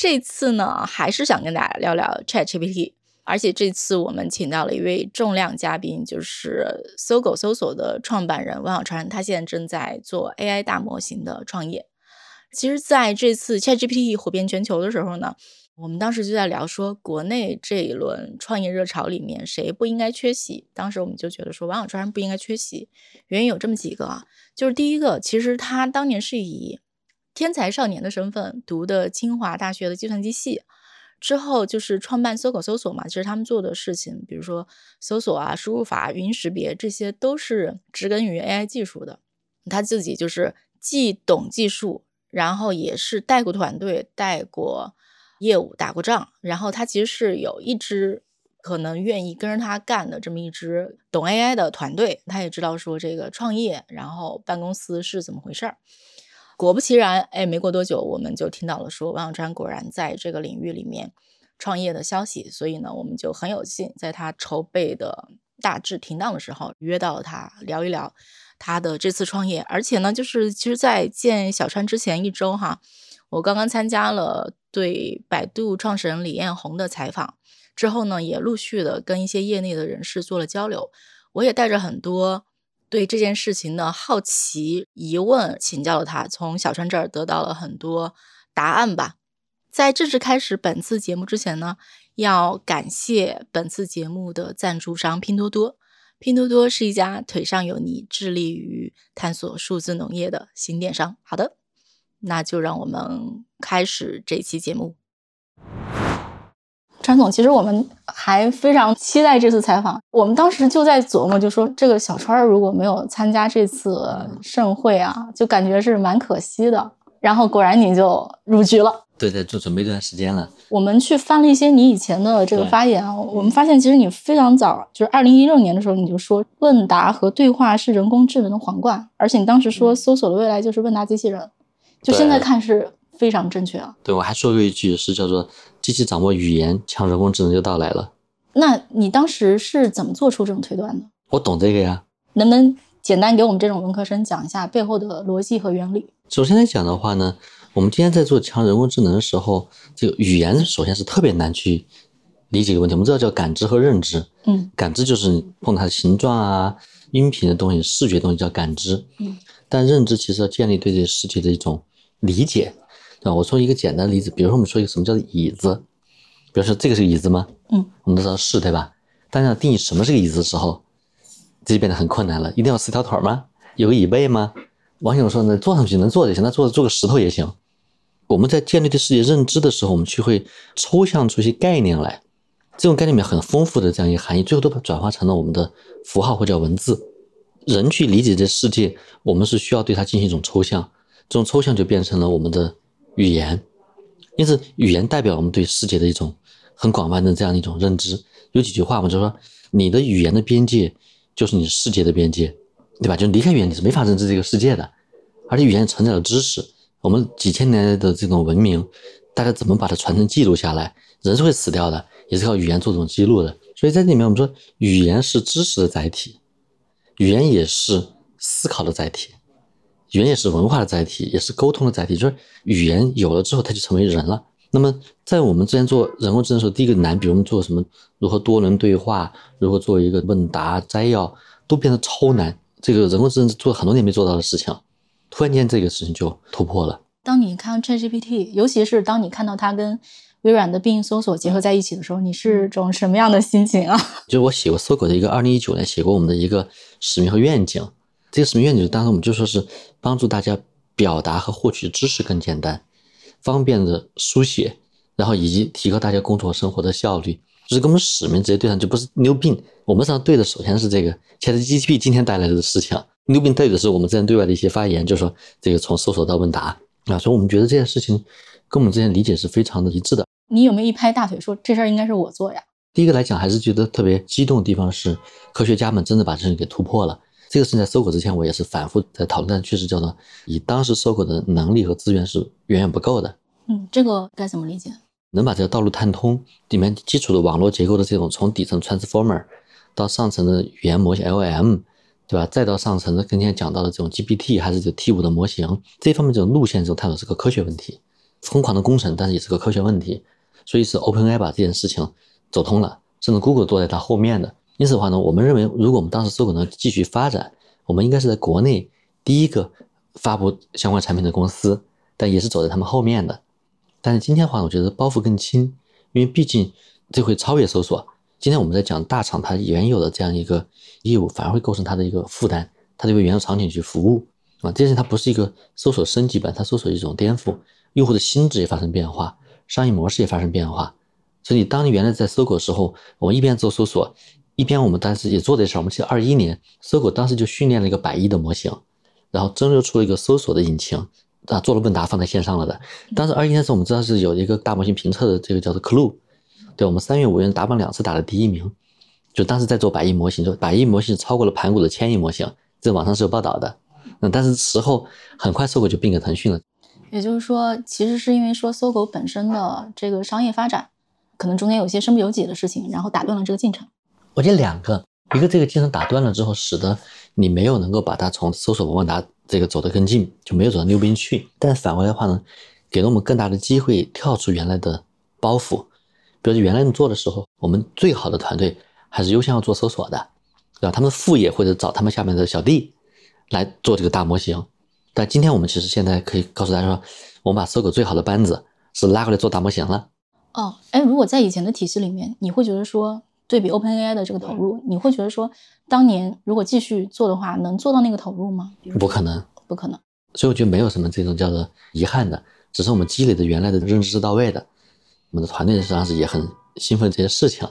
这次呢，还是想跟大家聊聊 ChatGPT，而且这次我们请到了一位重量嘉宾，就是搜狗搜索的创办人王小川，他现在正在做 AI 大模型的创业。其实，在这次 ChatGPT 火遍全球的时候呢，我们当时就在聊说，国内这一轮创业热潮里面，谁不应该缺席？当时我们就觉得说，王小川不应该缺席，原因有这么几个啊，就是第一个，其实他当年是以天才少年的身份读的清华大学的计算机系，之后就是创办搜狗搜索嘛。其实他们做的事情，比如说搜索啊、输入法、语音识别，这些都是植根于 AI 技术的。他自己就是既懂技术，然后也是带过团队、带过业务、打过仗。然后他其实是有一支可能愿意跟着他干的这么一支懂 AI 的团队。他也知道说这个创业，然后办公司是怎么回事儿。果不其然，哎，没过多久，我们就听到了说王小川果然在这个领域里面创业的消息，所以呢，我们就很有幸在他筹备的大致停档的时候约到了他聊一聊他的这次创业。而且呢，就是其实，在见小川之前一周哈，我刚刚参加了对百度创始人李彦宏的采访，之后呢，也陆续的跟一些业内的人士做了交流，我也带着很多。对这件事情的好奇疑问请教了他，从小川这儿得到了很多答案吧。在正式开始本次节目之前呢，要感谢本次节目的赞助商拼多多。拼多多是一家腿上有泥、致力于探索数字农业的新电商。好的，那就让我们开始这期节目。张总，其实我们还非常期待这次采访。我们当时就在琢磨，就说这个小川如果没有参加这次盛会啊，就感觉是蛮可惜的。然后果然你就入局了。对，对做准备一段时间了。我们去翻了一些你以前的这个发言啊，我们发现其实你非常早，就是二零一六年的时候你就说问答和对话是人工智能的皇冠，而且你当时说搜索的未来就是问答机器人，就现在看是。非常正确啊！对，我还说过一句是叫做“机器掌握语言，强人工智能就到来了”。那你当时是怎么做出这种推断的？我懂这个呀。能不能简单给我们这种文科生讲一下背后的逻辑和原理？首先来讲的话呢，我们今天在做强人工智能的时候，这个语言首先是特别难去理解一个问题。我们知道叫感知和认知。嗯。感知就是碰它的形状啊、音频的东西、视觉东西叫感知。嗯。但认知其实要建立对这个世界的一种理解。对吧？我说一个简单的例子，比如说我们说一个什么叫做椅子，比如说这个是椅子吗？嗯，我们都知道是对吧？但要定义什么是个椅子的时候，这就变得很困难了。一定要四条腿吗？有个椅背吗？网友说呢，坐上去能坐就行，那坐坐个石头也行。我们在建立对世界认知的时候，我们去会抽象出一些概念来，这种概念里面很丰富的这样一个含义，最后都转化成了我们的符号或者文字。人去理解这世界，我们是需要对它进行一种抽象，这种抽象就变成了我们的。语言，因此语言代表我们对世界的一种很广泛的这样一种认知。有几句话嘛，就是说你的语言的边界就是你世界的边界，对吧？就离开语言你是没法认知这个世界的。而且语言承载了知识，我们几千年的这种文明，大家怎么把它传承记录下来？人是会死掉的，也是靠语言做这种记录的。所以在这里面，我们说语言是知识的载体，语言也是思考的载体。语言也是文化的载体，也是沟通的载体。就是语言有了之后，它就成为人了。那么，在我们之前做人工智能的时候，第一个难，比如我们做什么，如何多轮对话，如何做一个问答摘要，都变得超难。这个人工智能做很多年没做到的事情，突然间这个事情就突破了。当你看 ChatGPT，尤其是当你看到它跟微软的必应搜索结合在一起的时候，你是种什么样的心情啊？就是我写过搜狗的一个二零一九年写过我们的一个使命和愿景。这个使命愿景，当时我们就说是帮助大家表达和获取知识更简单、方便的书写，然后以及提高大家工作生活的效率，就是跟我们使命直接对上，就不是牛病。我们上对的首先是这个 ChatGPT 今天带来的事情，牛病对的是我们之前对外的一些发言，就是说这个从搜索到问答啊，所以我们觉得这件事情跟我们之前理解是非常的一致的。你有没有一拍大腿说这事儿应该是我做呀？第一个来讲，还是觉得特别激动的地方是，科学家们真的把这事情给突破了。这个事情在搜狗之前，我也是反复在讨论，但确实叫做以当时搜狗的能力和资源是远远不够的。嗯，这个该怎么理解？能把这个道路探通里面基础的网络结构的这种从底层 transformer 到上层的语言模型 LM，对吧？再到上层的今天讲到的这种 GPT 还是这 T 五的模型，这方面这种路线这种探索是个科学问题，疯狂的工程，但是也是个科学问题。所以是 OpenAI 把这件事情走通了，甚至 Google 坐在它后面的。因此的话呢，我们认为，如果我们当时搜狗能继续发展，我们应该是在国内第一个发布相关产品的公司，但也是走在他们后面的。但是今天的话，我觉得包袱更轻，因为毕竟这会超越搜索。今天我们在讲大厂它原有的这样一个业务，反而会构成它的一个负担，它就为原有场景去服务啊。这件事它不是一个搜索升级版，它搜索一种颠覆，用户的心智也发生变化，商业模式也发生变化。所以，当你原来在搜狗的时候，我们一边做搜索。一边我们当时也做这事儿，我们记得二一年搜狗当时就训练了一个百亿的模型，然后蒸馏出了一个搜索的引擎，啊，做了问答放在线上了的。当时二一年的时候，我们知道是有一个大模型评测的这个叫做 Clue，对，我们三月五月打榜两次打了第一名，就当时在做百亿模型，就百亿模型超过了盘古的千亿模型，这网上是有报道的。嗯，但是时候很快搜狗就并给腾讯了。也就是说，其实是因为说搜狗本身的这个商业发展，可能中间有些身不由己的事情，然后打断了这个进程。我觉得两个，一个这个进程打断了之后，使得你没有能够把它从搜索问答这个走得更近，就没有走到溜冰去。但反过来的话呢，给了我们更大的机会跳出原来的包袱。比如原来你做的时候，我们最好的团队还是优先要做搜索的，对吧？他们副业或者找他们下面的小弟来做这个大模型。但今天我们其实现在可以告诉大家说，我们把搜狗最好的班子是拉过来做大模型了。哦，哎，如果在以前的体系里面，你会觉得说？对比 OpenAI 的这个投入，你会觉得说，当年如果继续做的话，能做到那个投入吗？不可能，不可能。所以我觉得没有什么这种叫做遗憾的，只是我们积累的原来的认知是到位的。我们的团队实际上是也很兴奋这些事情，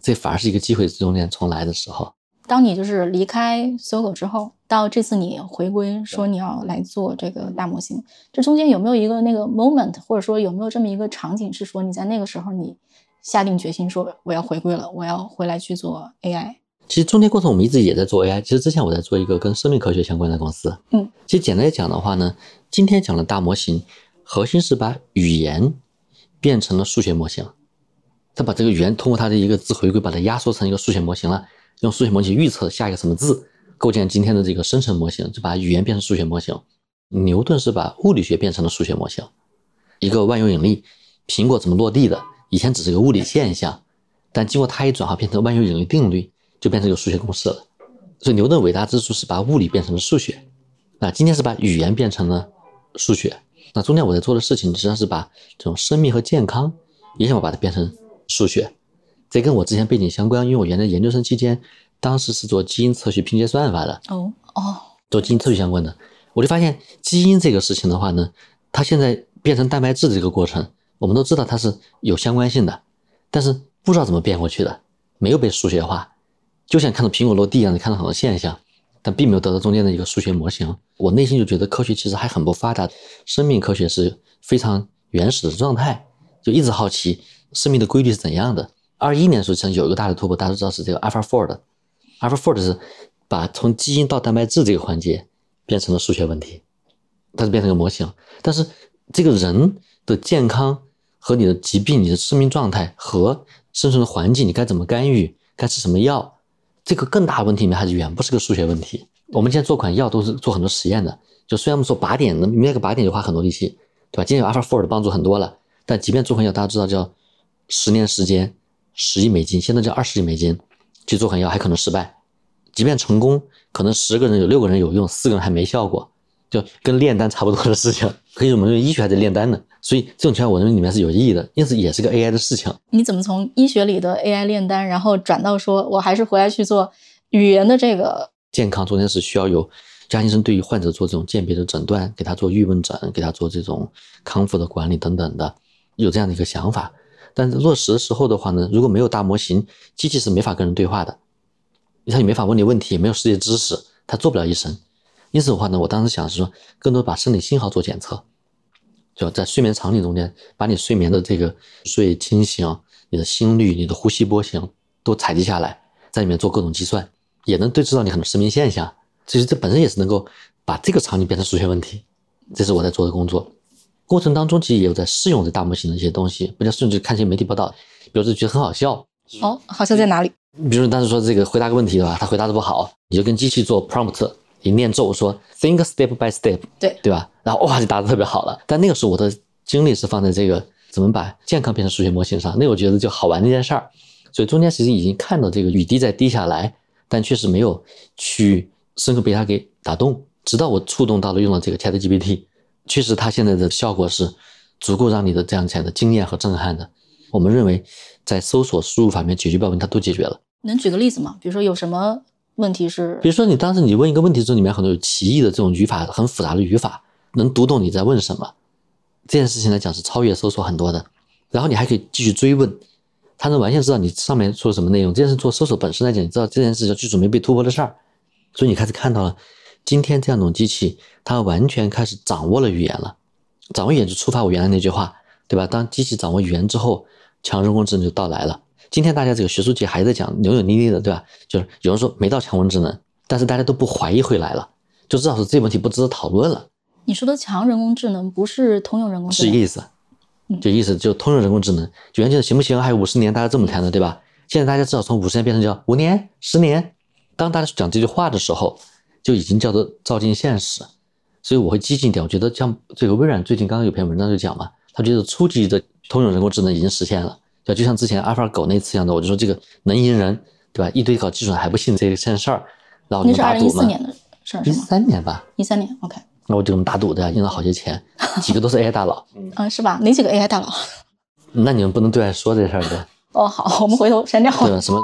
这反而是一个机会中间重来的时候。当你就是离开搜狗之后，到这次你回归说你要来做这个大模型，这中间有没有一个那个 moment，或者说有没有这么一个场景，是说你在那个时候你？下定决心说我要回归了，我要回来去做 AI。其实中间过程我们一直也在做 AI。其实之前我在做一个跟生命科学相关的公司。嗯，其实简单来讲的话呢，今天讲的大模型核心是把语言变成了数学模型。它把这个语言通过它的一个字回归，把它压缩成一个数学模型了。用数学模型预测下一个什么字，构建今天的这个生成模型，就把语言变成数学模型。牛顿是把物理学变成了数学模型。一个万有引力，苹果怎么落地的？以前只是个物理现象，但经过它一转化，变成万有引力定律，就变成一个数学公式了。所以牛顿伟大之处是把物理变成了数学，那今天是把语言变成了数学。那中间我在做的事情，实际上是把这种生命和健康也想把它变成数学。这跟我之前背景相关，因为我原来研究生期间，当时是做基因测序拼接算法的。哦哦，做基因测序相关的，我就发现基因这个事情的话呢，它现在变成蛋白质的这个过程。我们都知道它是有相关性的，但是不知道怎么变过去的，没有被数学化，就像看到苹果落地一样，你看到很多现象，但并没有得到中间的一个数学模型。我内心就觉得科学其实还很不发达，生命科学是非常原始的状态，就一直好奇生命的规律是怎样的。二一年的时候，像有一个大的突破，大家都知道是这个 AlphaFold，AlphaFold 是把从基因到蛋白质这个环节变成了数学问题，它是变成个模型，但是这个人的健康。和你的疾病、你的生命状态和生存的环境，你该怎么干预？该吃什么药？这个更大问题里面还是远不是个数学问题。我们现在做款药都是做很多实验的，就虽然我们说靶点，那那个靶点就花很多力气，对吧？今天有 AlphaFold 帮助很多了，但即便做款药，大家知道叫十年时间，十亿美金，现在叫二十亿美金去做款药还可能失败，即便成功，可能十个人有六个人有用，四个人还没效果。就跟炼丹差不多的事情，可以我们认为医学还在炼丹呢，所以这种情况我认为里面是有意义的，因此也是个 AI 的事情。你怎么从医学里的 AI 炼丹，然后转到说我还是回来去做语言的这个健康？中间是需要有家医生对于患者做这种鉴别的诊断，给他做预问诊，给他做这种康复的管理等等的，有这样的一个想法。但是落实的时候的话呢，如果没有大模型，机器是没法跟人对话的，它也没法问你问题，也没有世界知识，他做不了医生。因此的话呢，我当时想是说，更多把生理信号做检测，就在睡眠场景中间，把你睡眠的这个睡清醒、你的心率、你的呼吸波形都采集下来，在里面做各种计算，也能对知道你很多失眠现象。其实这本身也是能够把这个场景变成数学问题，这是我在做的工作。过程当中其实也有在试用这大模型的一些东西，不叫甚至看一些媒体报道，比如说觉得很好笑。哦，好笑在哪里？比如当时说这个回答个问题对吧？他回答的不好，你就跟机器做 prompt，你念咒说 think step by step，对对吧？然后哇就答的特别好了。但那个时候我的精力是放在这个怎么把健康变成数学模型上，那我觉得就好玩那件事儿。所以中间其实已经看到这个雨滴在滴下来，但确实没有去深刻被它给打动。直到我触动到了用了这个 Chat GPT，确实它现在的效果是足够让你的这样起来的惊艳和震撼的。我们认为在搜索输入法面解决不了问题，它都解决了。能举个例子吗？比如说有什么问题是？比如说你当时你问一个问题之后，里面很多有歧义的这种语法，很复杂的语法，能读懂你在问什么。这件事情来讲是超越搜索很多的。然后你还可以继续追问，它能完全知道你上面说什么内容。这件事做搜索本身来讲，你知道这件事叫技术没被突破的事儿。所以你开始看到了，今天这样一种机器，它完全开始掌握了语言了。掌握语言就触发我原来那句话，对吧？当机器掌握语言之后，强人工智能就到来了。今天大家这个学术界还在讲扭扭捏捏的，对吧？就是有人说没到强人工智能，但是大家都不怀疑会来了，就知道是这问题不值得讨论了。你说的强人工智能不是通用人工智能，是意思，就意思就通用人工智能。原先行不行？还有五十年，大家这么谈的，对吧？现在大家至少从五十年变成叫五年、十年。当大家讲这句话的时候，就已经叫做照进现实。所以我会激进一点，我觉得像这个微软最近刚刚有篇文章就讲嘛，他觉得初级的通用人工智能已经实现了。就就像之前阿尔法狗那次一样的，我就说这个能赢人，对吧？一堆搞技术还不信这个件事儿，然后那是二零一四年的事儿，一三年吧，一三年，OK。那我就这么打赌的，赢了好些钱，几个都是 AI 大佬，嗯，是吧？哪几个 AI 大佬？那你们不能对外说这事儿的。哦，好，我们回头删掉。对，什么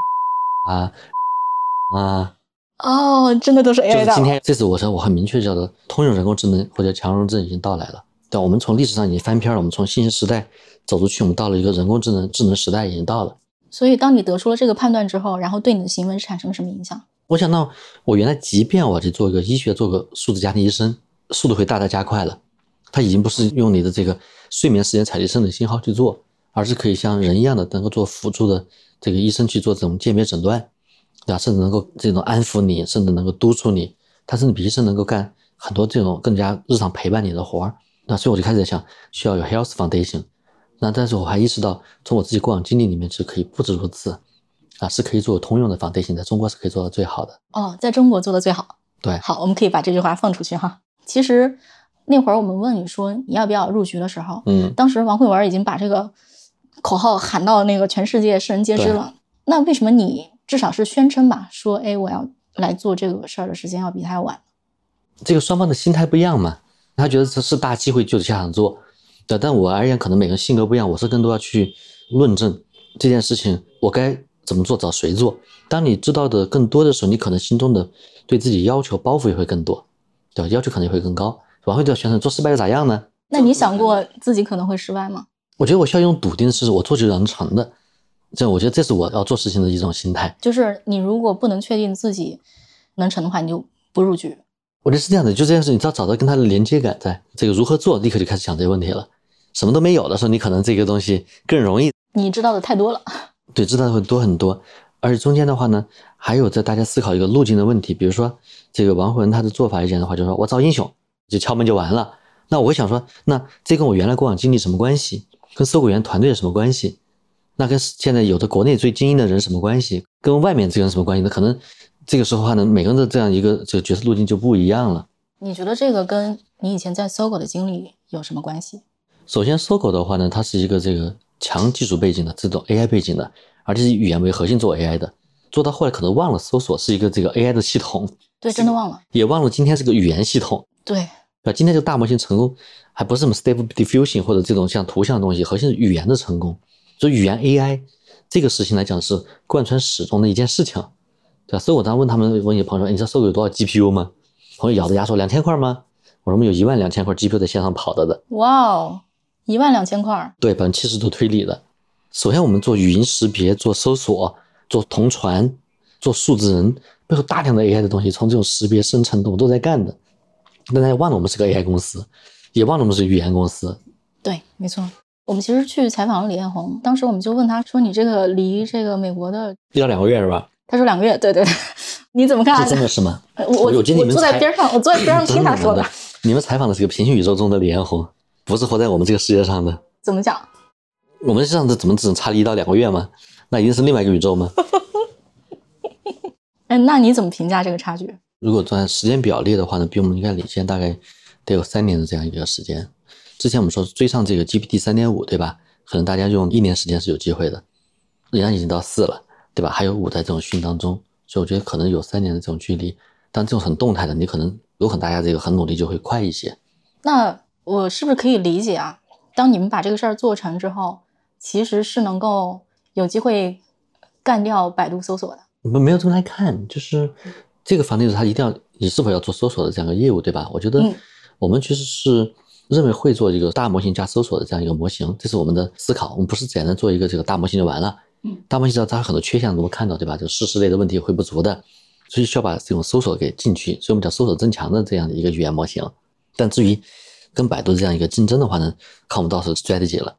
啊 啊？哦，真的都是 AI 大佬。今天这次我说我很明确叫做通用人工智能或者强人工智能已经到来了。对，我们从历史上已经翻篇了，我们从信息时代。走出去，我们到了一个人工智能智能时代，已经到了。所以，当你得出了这个判断之后，然后对你的行为产生了什么影响？我想到，我原来即便我去做一个医学，做个数字家庭医生，速度会大大加快了。它已经不是用你的这个睡眠时间采集生理信号去做，而是可以像人一样的能够做辅助的这个医生去做这种鉴别诊断，对吧？甚至能够这种安抚你，甚至能够督促你，他甚至比医生能够干很多这种更加日常陪伴你的活儿。那所以我就开始在想，需要有 health foundation。那但是我还意识到，从我自己过往经历里面是可以不止如此，啊，是可以做通用的 foundation，，在中国是可以做到最好的。哦，在中国做的最好。对，好，我们可以把这句话放出去哈。其实那会儿我们问你说你要不要入局的时候，嗯，当时王慧文已经把这个口号喊到那个全世界世人皆知了。那为什么你至少是宣称吧，说哎我要来做这个事儿的时间要比他要晚？这个双方的心态不一样嘛，他觉得这是大机会，就得下场做。对，但我而言，可能每个人性格不一样，我是更多要去论证这件事情，我该怎么做，找谁做。当你知道的更多的时候，你可能心中的对自己要求包袱也会更多，对吧？要求可能也会更高。往后就要选择做失败又咋样呢？那你想过自己可能会失败吗？我觉得我需要用笃定的事实，我做就能成的。这我觉得这是我要做事情的一种心态。就是你如果不能确定自己能成的话，你就不入局。我觉得是这样的，就这件事，你只要找到跟他的连接感，在这个如何做，立刻就开始想这个问题了。什么都没有的时候，你可能这个东西更容易。你知道的太多了，对，知道的会多很多。而且中间的话呢，还有在大家思考一个路径的问题。比如说，这个王魂他的做法一点的话，就是说我造英雄就敲门就完了。那我会想说，那这跟我原来过往经历什么关系？跟搜狗员团队有什么关系？那跟现在有的国内最精英的人什么关系？跟外面这个人什么关系？那可能这个时候的话呢，每个人的这样一个这个角色路径就不一样了。你觉得这个跟你以前在搜狗的经历有什么关系？首先，搜狗的话呢，它是一个这个强技术背景的这种 AI 背景的，而且是以语言为核心做 AI 的。做到后来可能忘了搜索是一个这个 AI 的系统，对，真的忘了，也忘了今天是个语言系统。对，啊，今天这个大模型成功还不是什么 Stable Diffusion 或者这种像图像的东西，核心是语言的成功。所以语言 AI 这个事情来讲是贯穿始终的一件事情，对吧？所以我当时问他们，问你朋友说，你知道搜狗有多少 GPU 吗？朋友咬着牙说两千块吗？我说我们有一万两千块 GPU 在线上跑的的。哇哦！一万两千块，对，百分之七十都推理的。首先，我们做语音识别、做搜索、做同传、做数字人，背后大量的 AI 的东西，从这种识别、生成，我都在干的。大家忘了我们是个 AI 公司，也忘了我们是语言公司，对，没错。我们其实去采访了李彦宏，当时我们就问他说：“你这个离这个美国的一到两个月是吧？”他说：“两个月。”对对对，你怎么看？这真的是吗？我我我坐在边上，我坐在边上 听他说的。你们采访的是个平行宇宙中的李彦宏，不是活在我们这个世界上的。怎么讲？我们上次怎么只能差一到两个月吗？那一定是另外一个宇宙吗？哎，那你怎么评价这个差距？如果按时间表列的话呢，比我们应该领先大概得有三年的这样一个时间。之前我们说追上这个 GPT 三点五，对吧？可能大家用一年时间是有机会的，人家已经到四了，对吧？还有五在这种训当中，所以我觉得可能有三年的这种距离。但这种很动态的，你可能有可能大家这个很努力就会快一些。那我是不是可以理解啊？当你们把这个事儿做成之后，其实是能够有机会干掉百度搜索的？我们没有这么来看，就是这个房地产它一定要你是否要做搜索的这样一个业务，对吧？我觉得我们其实是。认为会做一个大模型加搜索的这样一个模型，这是我们的思考。我们不是简单做一个这个大模型就完了。嗯，大模型知道它很多缺陷，我们看到对吧？就事实类的问题会不足的，所以需要把这种搜索给进去。所以我们叫搜索增强的这样的一个语言模型。但至于跟百度这样一个竞争的话呢，看我们到时候 strategy 了。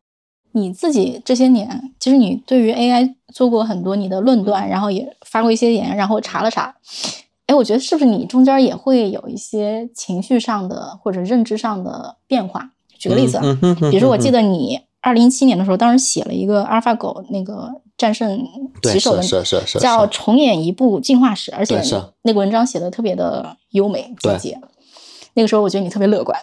你自己这些年，其实你对于 AI 做过很多你的论断，然后也发过一些言，然后查了查。哎，我觉得是不是你中间也会有一些情绪上的或者认知上的变化？举个例子，比如说，我记得你二零一七年的时候，当时写了一个阿尔法狗那个战胜棋手的，是是是，叫重演一部进化史，而且那个文章写的特别的优美简洁。那个时候我觉得你特别乐观。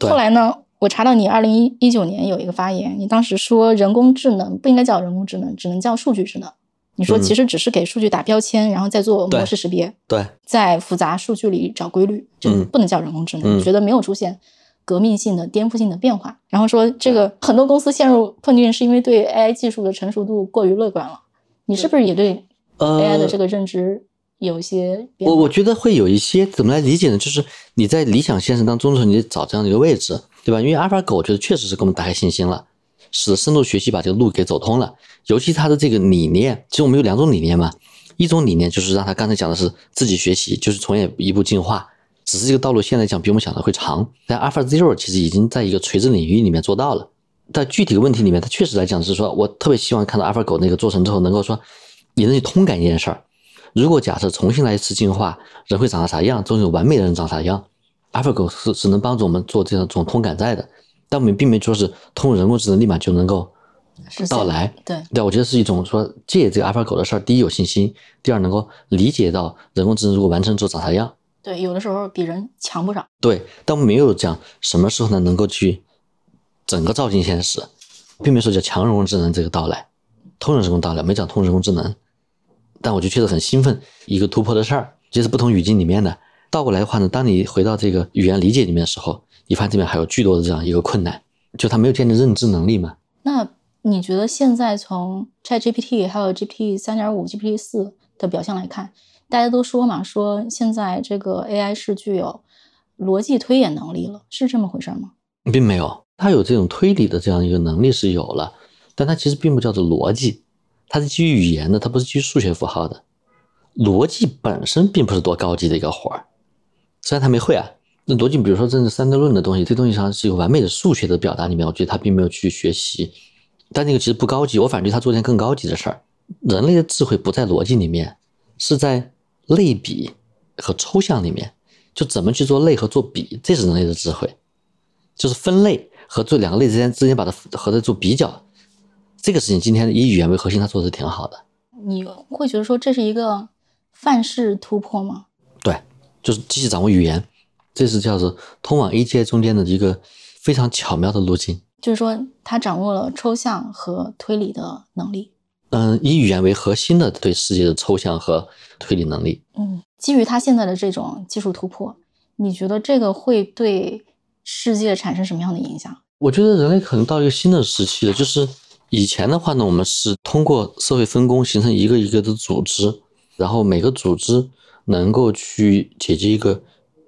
后来呢，我查到你二零一九年有一个发言，你当时说人工智能不应该叫人工智能，只能叫数据智能。你说其实只是给数据打标签，然后再做模式识别，对，在复杂数据里找规律，就不能叫人工智能。觉得没有出现革命性的、颠覆性的变化。然后说这个很多公司陷入困境，是因为对 AI 技术的成熟度过于乐观了。你是不是也对 AI 的这个认知有一些？我我觉得会有一些，怎么来理解呢？就是你在理想现实当中的时候，你得找这样的一个位置，对吧？因为阿尔法狗，我觉得确实是给我们打开信心了。使深度学习把这个路给走通了，尤其它的这个理念，其实我们有两种理念嘛，一种理念就是让他刚才讲的是自己学习，就是从演一步进化，只是这个道路现在讲比我们想的会长。但 Alpha Zero 其实已经在一个垂直领域里面做到了，在具体的问题里面，它确实来讲是说我特别希望看到 Alpha 狗那个做成之后，能够说你能去通感一件事儿。如果假设重新来一次进化，人会长成啥样？终于完美的人长啥样？Alpha 狗是是能帮助我们做这样这种通感在的。但我们并没说是通过人工智能立马就能够到来，对对，我觉得是一种说借这个阿尔法狗的事儿，第一有信心，第二能够理解到人工智能如果完成之后长啥样。对，有的时候比人强不少。对，但我们没有讲什么时候呢能够去整个照进现实，并没说叫强人工智能这个到来，通人工到来没讲通人工智能。但我就确实很兴奋，一个突破的事儿，这是不同语境里面的。倒过来的话呢，当你回到这个语言理解里面的时候。你发现这边还有巨多的这样一个困难，就他没有建立认知能力嘛？那你觉得现在从 ChatGPT 还有 GPT 三点五、GPT 四的表现来看，大家都说嘛，说现在这个 AI 是具有逻辑推演能力了，是这么回事吗？并没有，它有这种推理的这样一个能力是有了，但它其实并不叫做逻辑，它是基于语言的，它不是基于数学符号的。逻辑本身并不是多高级的一个活儿，虽然他没会啊。那逻辑，比如说这是三德论的东西，这东西上是一个完美的数学的表达里面，我觉得他并没有去学习，但那个其实不高级，我反对他做件更高级的事儿。人类的智慧不在逻辑里面，是在类比和抽象里面，就怎么去做类和做比，这是人类的智慧，就是分类和做两个类之间之间把它和它做比较，这个事情今天以语言为核心，他做的挺好的。你会觉得说这是一个范式突破吗？对，就是机器掌握语言。这是叫做通往 A G I 中间的一个非常巧妙的路径，就是说他掌握了抽象和推理的能力。嗯，以语言为核心的对世界的抽象和推理能力。嗯，基于他现在的这种技术突破，你觉得这个会对世界产生什么样的影响？我觉得人类可能到一个新的时期了，就是以前的话呢，我们是通过社会分工形成一个一个的组织，然后每个组织能够去解决一个。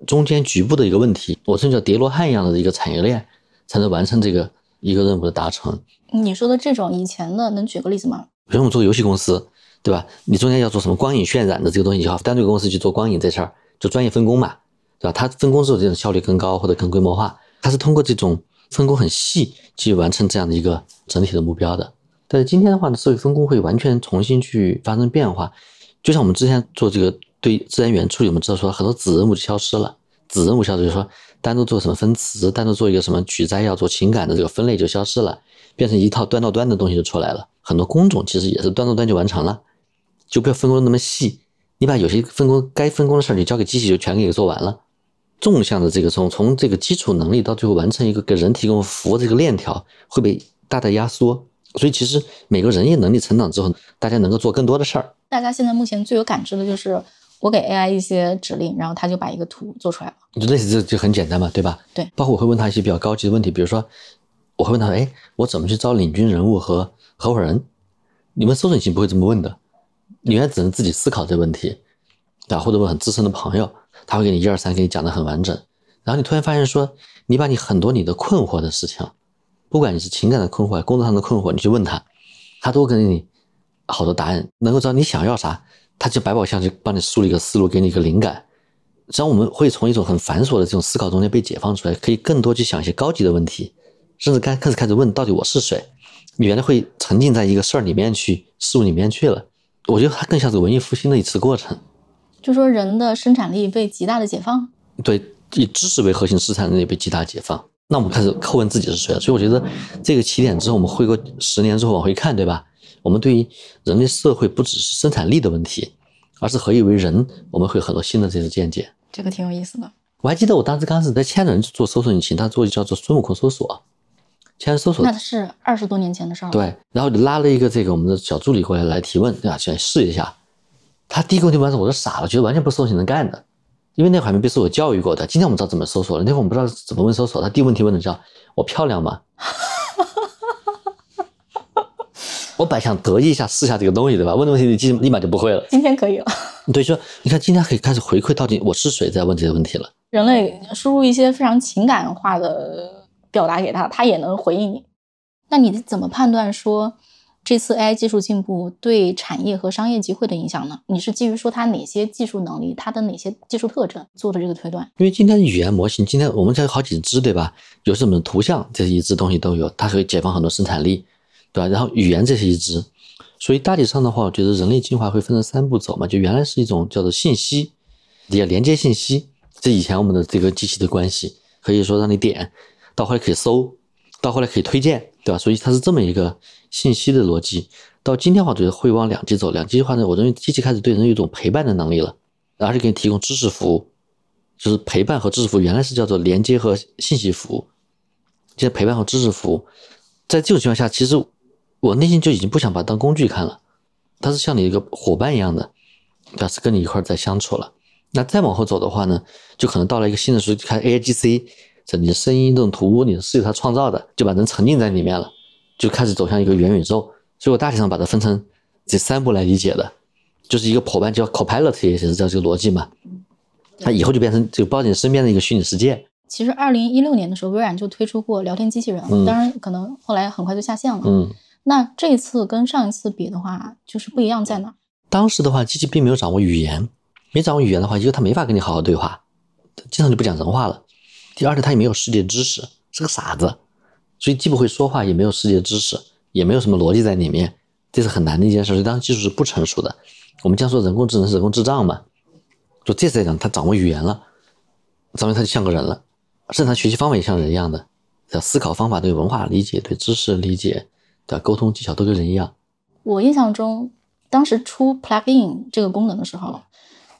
中间局部的一个问题，我甚至叫叠罗汉一样的一个产业链，才能完成这个一个任务的达成。你说的这种以前的，能举个例子吗？比如我们做游戏公司，对吧？你中间要做什么光影渲染的这个东西，要单独公司去做光影这事儿，就专业分工嘛，对吧？它分工之后，这种效率更高或者更规模化。它是通过这种分工很细去完成这样的一个整体的目标的。但是今天的话呢，社会分工会完全重新去发生变化。就像我们之前做这个对自然语言处理，我们知道说很多子任务就消失了，子任务消失就是说单独做什么分词，单独做一个什么取摘要做情感的这个分类就消失了，变成一套端到端的东西就出来了。很多工种其实也是端到端就完成了，就不要分工那么细。你把有些分工该分工的事儿，你交给机器就全给做完了。纵向的这个从从这个基础能力到最后完成一个给人提供服务这个链条会被大大压缩。所以其实每个人业能力成长之后，大家能够做更多的事儿。大家现在目前最有感知的就是我给 AI 一些指令，然后它就把一个图做出来了。就类似这就很简单嘛，对吧？对。包括我会问他一些比较高级的问题，比如说我会问他，哎，我怎么去招领军人物和合伙人？你们搜索引擎不会这么问的，你原来只能自己思考这个问题。啊，或者问很资深的朋友，他会给你一二三给你讲的很完整。然后你突然发现说，你把你很多你的困惑的事情，不管你是情感的困惑、工作上的困惑，你去问他，他都给你好多答案，能够知道你想要啥，他就百宝箱就帮你梳理一个思路，给你一个灵感。只要我们会从一种很繁琐的这种思考中间被解放出来，可以更多去想一些高级的问题，甚至刚开始开始问到底我是谁。你原来会沉浸在一个事儿里面去，事物里面去了。我觉得它更像是文艺复兴的一次过程。就说人的生产力被极大的解放，对，以知识为核心，生产力被极大解放。那我们开始叩问自己是谁了。所以我觉得这个起点之后，我们回过十年之后往回看，对吧？我们对于人类社会不只是生产力的问题，而是何以为人，我们会有很多新的这个见解。这个挺有意思的。我还记得我当时刚开始在千人做搜索引擎，他做叫做孙悟空搜索，千人搜索，那是二十多年前的事儿。对，然后就拉了一个这个我们的小助理过来来提问，对吧？先试一下。他第一个问题完事，我都傻了，觉得完全不是搜索能干的，因为那会儿还没被搜索教育过的。今天我们知道怎么搜索了，那会儿我们不知道怎么问搜索。他第一个问题问的叫“我漂亮吗？” 我本来想得意一下试下这个东西，对吧？问的问题你立立马就不会了。今天可以了。对，说你看今天可以开始回馈到底我是谁，在问这些问题了。人类输入一些非常情感化的表达给他，他也能回应你。那你怎么判断说？这次 AI 技术进步对产业和商业机会的影响呢？你是基于说它哪些技术能力，它的哪些技术特征做的这个推断？因为今天语言模型，今天我们这有好几只，对吧？有什么图像，这是一只东西都有，它可以解放很多生产力，对吧？然后语言这是一只，所以大体上的话，我觉得人类进化会分成三步走嘛。就原来是一种叫做信息，也连接信息，这以前我们的这个机器的关系，可以说让你点，到后来可以搜，到后来可以推荐。对吧？所以它是这么一个信息的逻辑。到今天的话，觉得会往两极走。两极的话呢，我认为机器开始对人有一种陪伴的能力了，而且给你提供知识服务，就是陪伴和知识服务。原来是叫做连接和信息服务，现在陪伴和知识服务。在这种情况下，其实我内心就已经不想把它当工具看了，它是像你一个伙伴一样的，对吧？是跟你一块在相处了。那再往后走的话呢，就可能到了一个新的时代，看 A I G C。这你的声音、这种图，你是由，它创造的，就把人沉浸在里面了，就开始走向一个元宇宙。所以我大体上把它分成这三步来理解的，就是一个伙伴叫 Copilot，也是叫这个逻辑嘛。它以后就变成就包你身边的一个虚拟世界。其实二零一六年的时候，微软就推出过聊天机器人，当然可能后来很快就下线了。嗯，那这一次跟上一次比的话，就是不一样在哪？当时的话，机器并没有掌握语言，没掌握语言的话，一个它没法跟你好好对话，经常就不讲人话了。第二呢，他也没有世界知识，是个傻子，所以既不会说话，也没有世界知识，也没有什么逻辑在里面，这是很难的一件事。所以当时技术是不成熟的。我们将说人工智能是人工智障嘛，就这次来讲，他掌握语言了，掌握他就像个人了，甚至他学习方法也像人一样的，思考方法、对文化理解、对知识理解、对沟通技巧都跟人一样。我印象中，当时出 Plugin 这个功能的时候，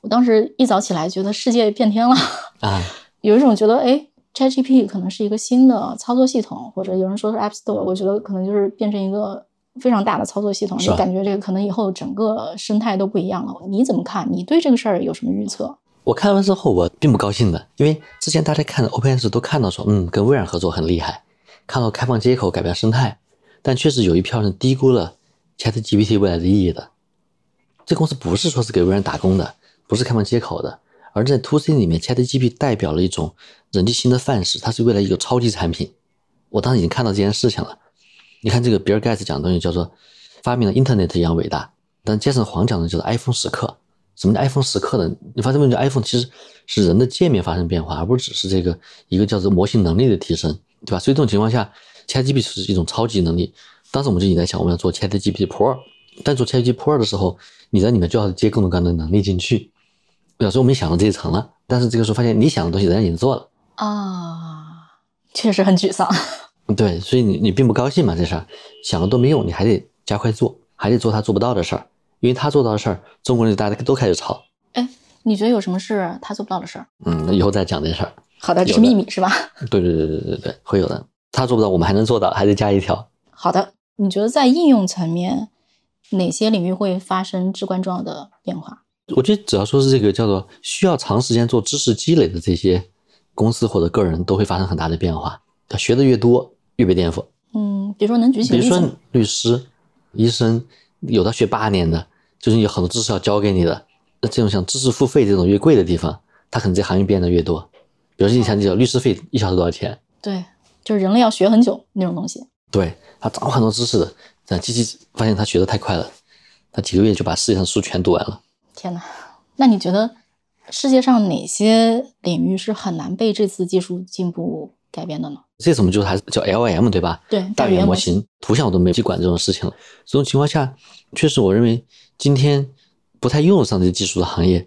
我当时一早起来觉得世界变天了啊。有一种觉得，哎，ChatGPT 可能是一个新的操作系统，或者有人说是 App Store，我觉得可能就是变成一个非常大的操作系统，就感觉这个可能以后整个生态都不一样了。你怎么看？你对这个事儿有什么预测？我看完之后，我并不高兴的，因为之前大家看 OpenAI 都看到说，嗯，跟微软合作很厉害，看到开放接口改变生态，但确实有一票人低估了 ChatGPT 未来的意义的。这公司不是说是给微软打工的，不是开放接口的。而在 To C 里面，ChatGPT 代表了一种人机新的范式，它是未来一个超级产品。我当时已经看到这件事情了。你看这个比尔盖茨讲的东西叫做发明了 Internet 一样伟大，但杰森黄讲的就是 iPhone 时刻。什么叫 iPhone 时刻呢？你发现没有？iPhone 其实是人的界面发生变化，而不只是这个一个叫做模型能力的提升。对吧？所以这种情况下，ChatGPT 是一种超级能力。当时我们就已经在想，我们要做 ChatGPT Pro，但做 ChatGPT Pro 的时候，你在里面就要接各种各样的能力进去。表示我们想到这一层了，但是这个时候发现你想的东西人家已经做了啊，确实很沮丧。对，所以你你并不高兴嘛？这事儿想了都没用，你还得加快做，还得做他做不到的事儿，因为他做到的事儿，中国人大家都开始吵。哎，你觉得有什么是他做不到的事儿？嗯，那以后再讲这事儿。好的，这是秘密是吧？对对对对对对，会有的。他做不到，我们还能做到，还得加一条。好的，你觉得在应用层面，哪些领域会发生至关重要的变化？我觉得只要说是这个叫做需要长时间做知识积累的这些公司或者个人，都会发生很大的变化。他学的越多，越被颠覆。嗯，比如说能举几个例子？比如说律师、医生，有的学八年的，就是有很多知识要教给你的。那这种像知识付费这种越贵的地方，它可能这行业变得越多。比如说以前叫律师费一小时多少钱？对，就是人类要学很久那种东西。对他掌握很多知识的，但机器发现他学的太快了，他几个月就把世界上书全读完了。天哪，那你觉得世界上哪些领域是很难被这次技术进步改变的呢？这次我们就还是叫 L M 对吧？对，大语言模型，图像我都没去管这种事情了。这种情况下，确实我认为今天不太用得上这些技术的行业，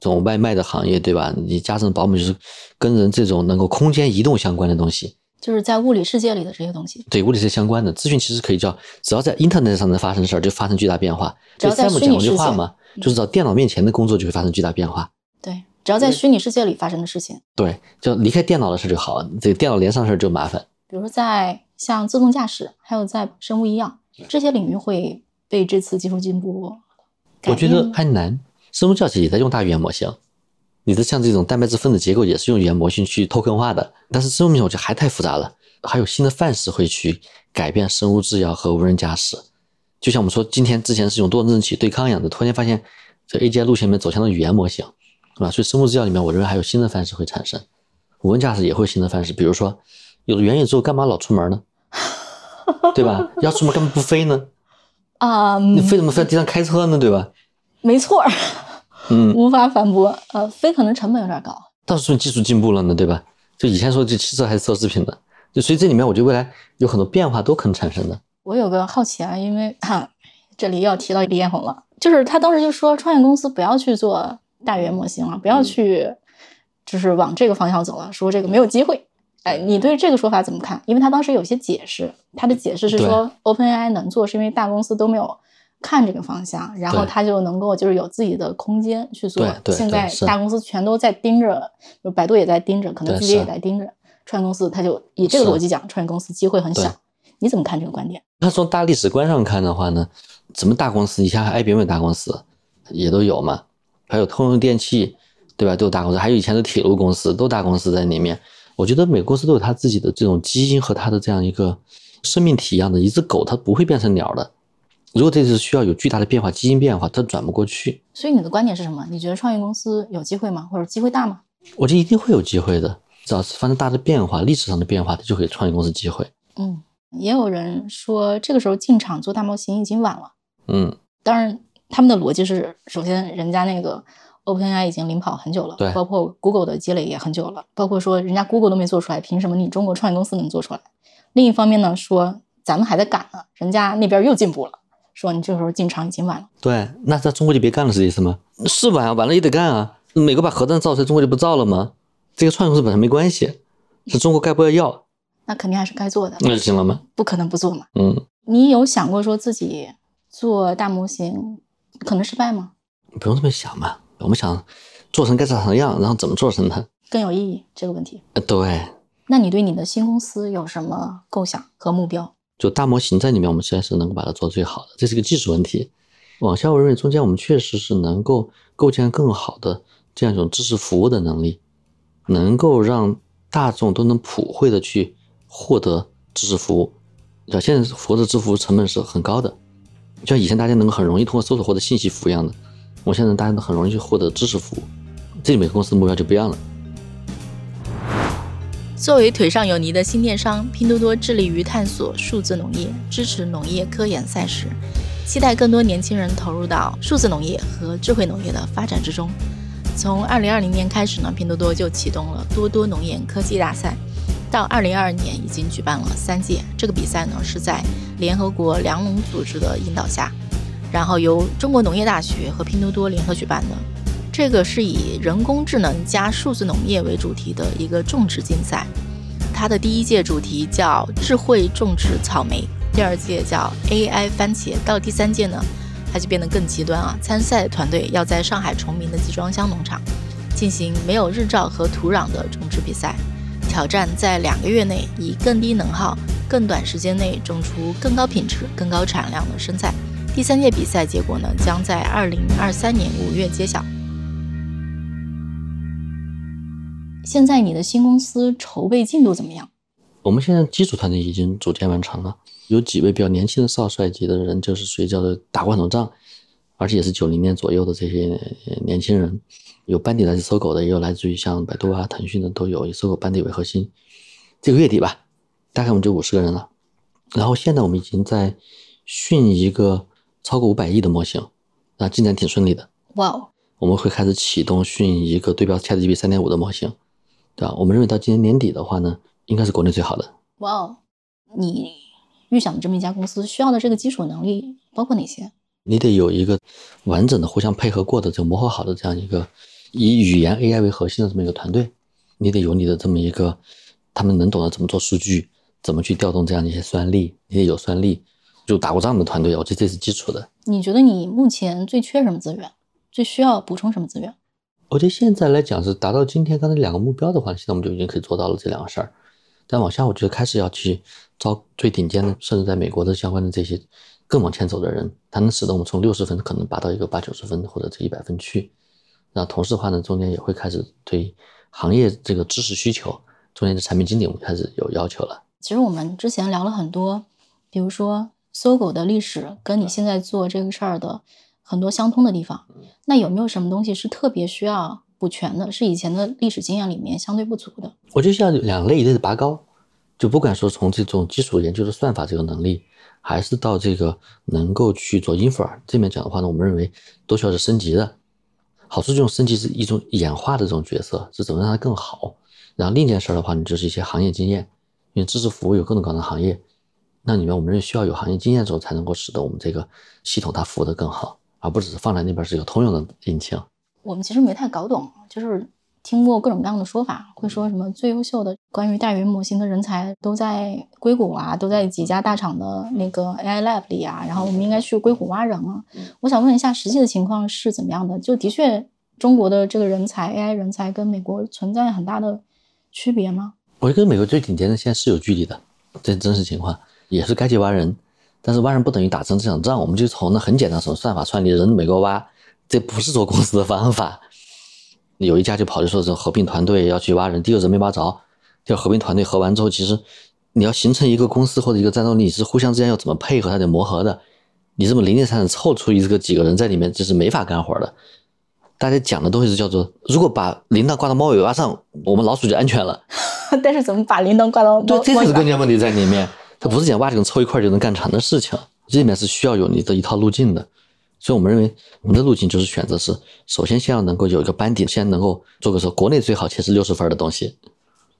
这种外卖的行业对吧？你加上保姆就是跟人这种能够空间移动相关的东西。就是在物理世界里的这些东西，对物理世界相关的资讯，其实可以叫只要在 Internet 上能发生的事儿，就发生巨大变化。只要在虚拟世界嘛，就是在电脑面前的工作就会发生巨大变化。对，只要在虚拟世界里发生的事情，对，就离开电脑的事就好，这个电脑连上事就麻烦。比如说在像自动驾驶，还有在生物医药这些领域会被这次技术进步。我觉得还难，生物驾驶也在用大语言模型。你的像这种蛋白质分子结构也是用语言模型去偷坑化的，但是生物模型我觉得还太复杂了，还有新的范式会去改变生物制药和无人驾驶。就像我们说，今天之前是用多能器对抗一样的，突然间发现这 A G I 路线里面走向了语言模型，是吧？所以生物制药里面，我认为还有新的范式会产生，无人驾驶也会新的范式。比如说，有了元宇宙，干嘛老出门呢？对吧？要出门干嘛不飞呢？啊，你飞怎么飞在地上开车呢？对吧？没错。嗯，无法反驳。呃，非可能成本有点高，倒是说技术进步了呢，对吧？就以前说这汽车还是奢侈品的，就所以这里面我觉得未来有很多变化都可能产生的。我有个好奇啊，因为哈，这里要提到李彦宏了，就是他当时就说创业公司不要去做大语言模型了，不要去，就是往这个方向走了，说这个没有机会。哎，你对这个说法怎么看？因为他当时有些解释，他的解释是说 OpenAI 能做是因为大公司都没有。看这个方向，然后他就能够就是有自己的空间去做。现在大公司全都在盯着，就百度也在盯着，可能字节也在盯着。创业公司他就以这个逻辑讲，创业公司机会很小。你怎么看这个观点？那从大历史观上看的话呢，怎么大公司？以前 IBM 大公司也都有嘛，还有通用电气，对吧？都有大公司，还有以前的铁路公司，都大公司在里面。我觉得每个公司都有它自己的这种基因和它的这样一个生命体一样的，一只狗它不会变成鸟的。如果这次需要有巨大的变化，基因变化，它转不过去。所以你的观点是什么？你觉得创业公司有机会吗？或者机会大吗？我觉得一定会有机会的。只要是发生大的变化，历史上的变化，它就给创业公司机会。嗯，也有人说这个时候进场做大模型已经晚了。嗯，当然他们的逻辑是：首先人家那个 OpenAI 已经领跑很久了，对，包括 Google 的积累也很久了，包括说人家 Google 都没做出来，凭什么你中国创业公司能做出来？另一方面呢，说咱们还在赶呢，人家那边又进步了。说你这时候进场已经晚了。对，那在中国就别干了，是这意思吗？是晚啊，晚了也得干啊。美国把核弹造出来，中国就不造了吗？这个创业公司本身没关系，是中国该不要要？那肯定还是该做的。那就行了吗？不可能不做嘛。嗯。你有想过说自己做大模型可能失败吗？不用这么想嘛，我们想做成该长什么样，然后怎么做成它更有意义这个问题。呃，对。那你对你的新公司有什么构想和目标？就大模型在里面，我们现在是能够把它做最好的，这是个技术问题。往下，我认为中间我们确实是能够构建更好的这样一种知识服务的能力，能够让大众都能普惠的去获得知识服务。像现在获得知识服务成本是很高的，就像以前大家能够很容易通过搜索获得信息服务一样的，我现在大家都很容易去获得知识服务。这里每个公司的目标就不一样了。作为腿上有泥的新电商，拼多多致力于探索数字农业，支持农业科研赛事，期待更多年轻人投入到数字农业和智慧农业的发展之中。从二零二零年开始呢，拼多多就启动了多多农业科技大赛。到二零二二年已经举办了三届。这个比赛呢是在联合国粮农组织的引导下，然后由中国农业大学和拼多多联合举办的。这个是以人工智能加数字农业为主题的一个种植竞赛。它的第一届主题叫智慧种植草莓，第二届叫 AI 番茄，到第三届呢，它就变得更极端啊！参赛团队要在上海崇明的集装箱农场进行没有日照和土壤的种植比赛，挑战在两个月内以更低能耗、更短时间内种出更高品质、更高产量的生菜。第三届比赛结果呢，将在二零二三年五月揭晓。现在你的新公司筹备进度怎么样？我们现在基础团队已经组建完成了，有几位比较年轻的少帅级的人，就是属于叫做打过很多仗，而且也是九零年左右的这些年轻人，有班底来自搜狗的，也有来自于像百度啊、腾讯的都有，以搜狗班底为核心。这个月底吧，大概我们就五十个人了。然后现在我们已经在训一个超过五百亿的模型，啊，进展挺顺利的。哇哦！我们会开始启动训一个对标 ChatGPT 三点五的模型。对吧？我们认为到今年年底的话呢，应该是国内最好的。哇哦，你预想的这么一家公司需要的这个基础能力包括哪些？你得有一个完整的、互相配合过的、这个磨合好的这样一个以语言 AI 为核心的这么一个团队。你得有你的这么一个，他们能懂得怎么做数据，怎么去调动这样的一些算力。你得有算力，就打过仗的团队，我觉得这是基础的。你觉得你目前最缺什么资源？最需要补充什么资源？我觉得现在来讲是达到今天刚才两个目标的话，现在我们就已经可以做到了这两个事儿。但往下，我觉得开始要去招最顶尖的，甚至在美国的相关的这些更往前走的人，才能使得我们从六十分可能拔到一个八九十分或者这一百分去。那同时的话呢，中间也会开始对行业这个知识需求，中间的产品经理我们开始有要求了。其实我们之前聊了很多，比如说搜狗的历史跟你现在做这个事儿的。很多相通的地方，那有没有什么东西是特别需要补全的？是以前的历史经验里面相对不足的？我就像两类一类的拔高，就不管说从这种基础研究的算法这个能力，还是到这个能够去做 infer 这面讲的话呢，我们认为都需要是升级的。好处这种升级是一种演化的这种角色，是怎么让它更好。然后另一件事的话呢，就是一些行业经验，因为知识服务有各种各样的行业，那里面我们认为需要有行业经验之后，才能够使得我们这个系统它服务的更好。而不只是放在那边是一个通用的引擎。我们其实没太搞懂，就是听过各种各样的说法，会说什么最优秀的关于大语言模型的人才都在硅谷啊，都在几家大厂的那个 AI lab 里啊，然后我们应该去硅谷挖人啊。我想问一下，实际的情况是怎么样的？就的确，中国的这个人才 AI 人才跟美国存在很大的区别吗？我觉得跟美国最顶尖的现在是有距离的，这真实情况也是该去挖人。但是挖人不等于打成这场仗，我们就从那很简单什么算法算，你人美国挖，这不是做公司的方法。有一家就跑去说是合并团队要去挖人，第二人没挖着，就合并团队合完之后，其实你要形成一个公司或者一个战斗力，是互相之间要怎么配合，它得磨合的。你这么零零散散凑出一个几个人在里面，这是没法干活的。大家讲的东西是叫做，如果把铃铛挂到猫尾巴上，我们老鼠就安全了。但是怎么把铃铛挂到？对，这是关键问题在里面。它不是讲挖井凑一块就能干成的事情，这里面是需要有你的一套路径的。所以我们认为，我们的路径就是选择是，首先先要能够有一个班底，先能够做个说国内最好且是六十分的东西，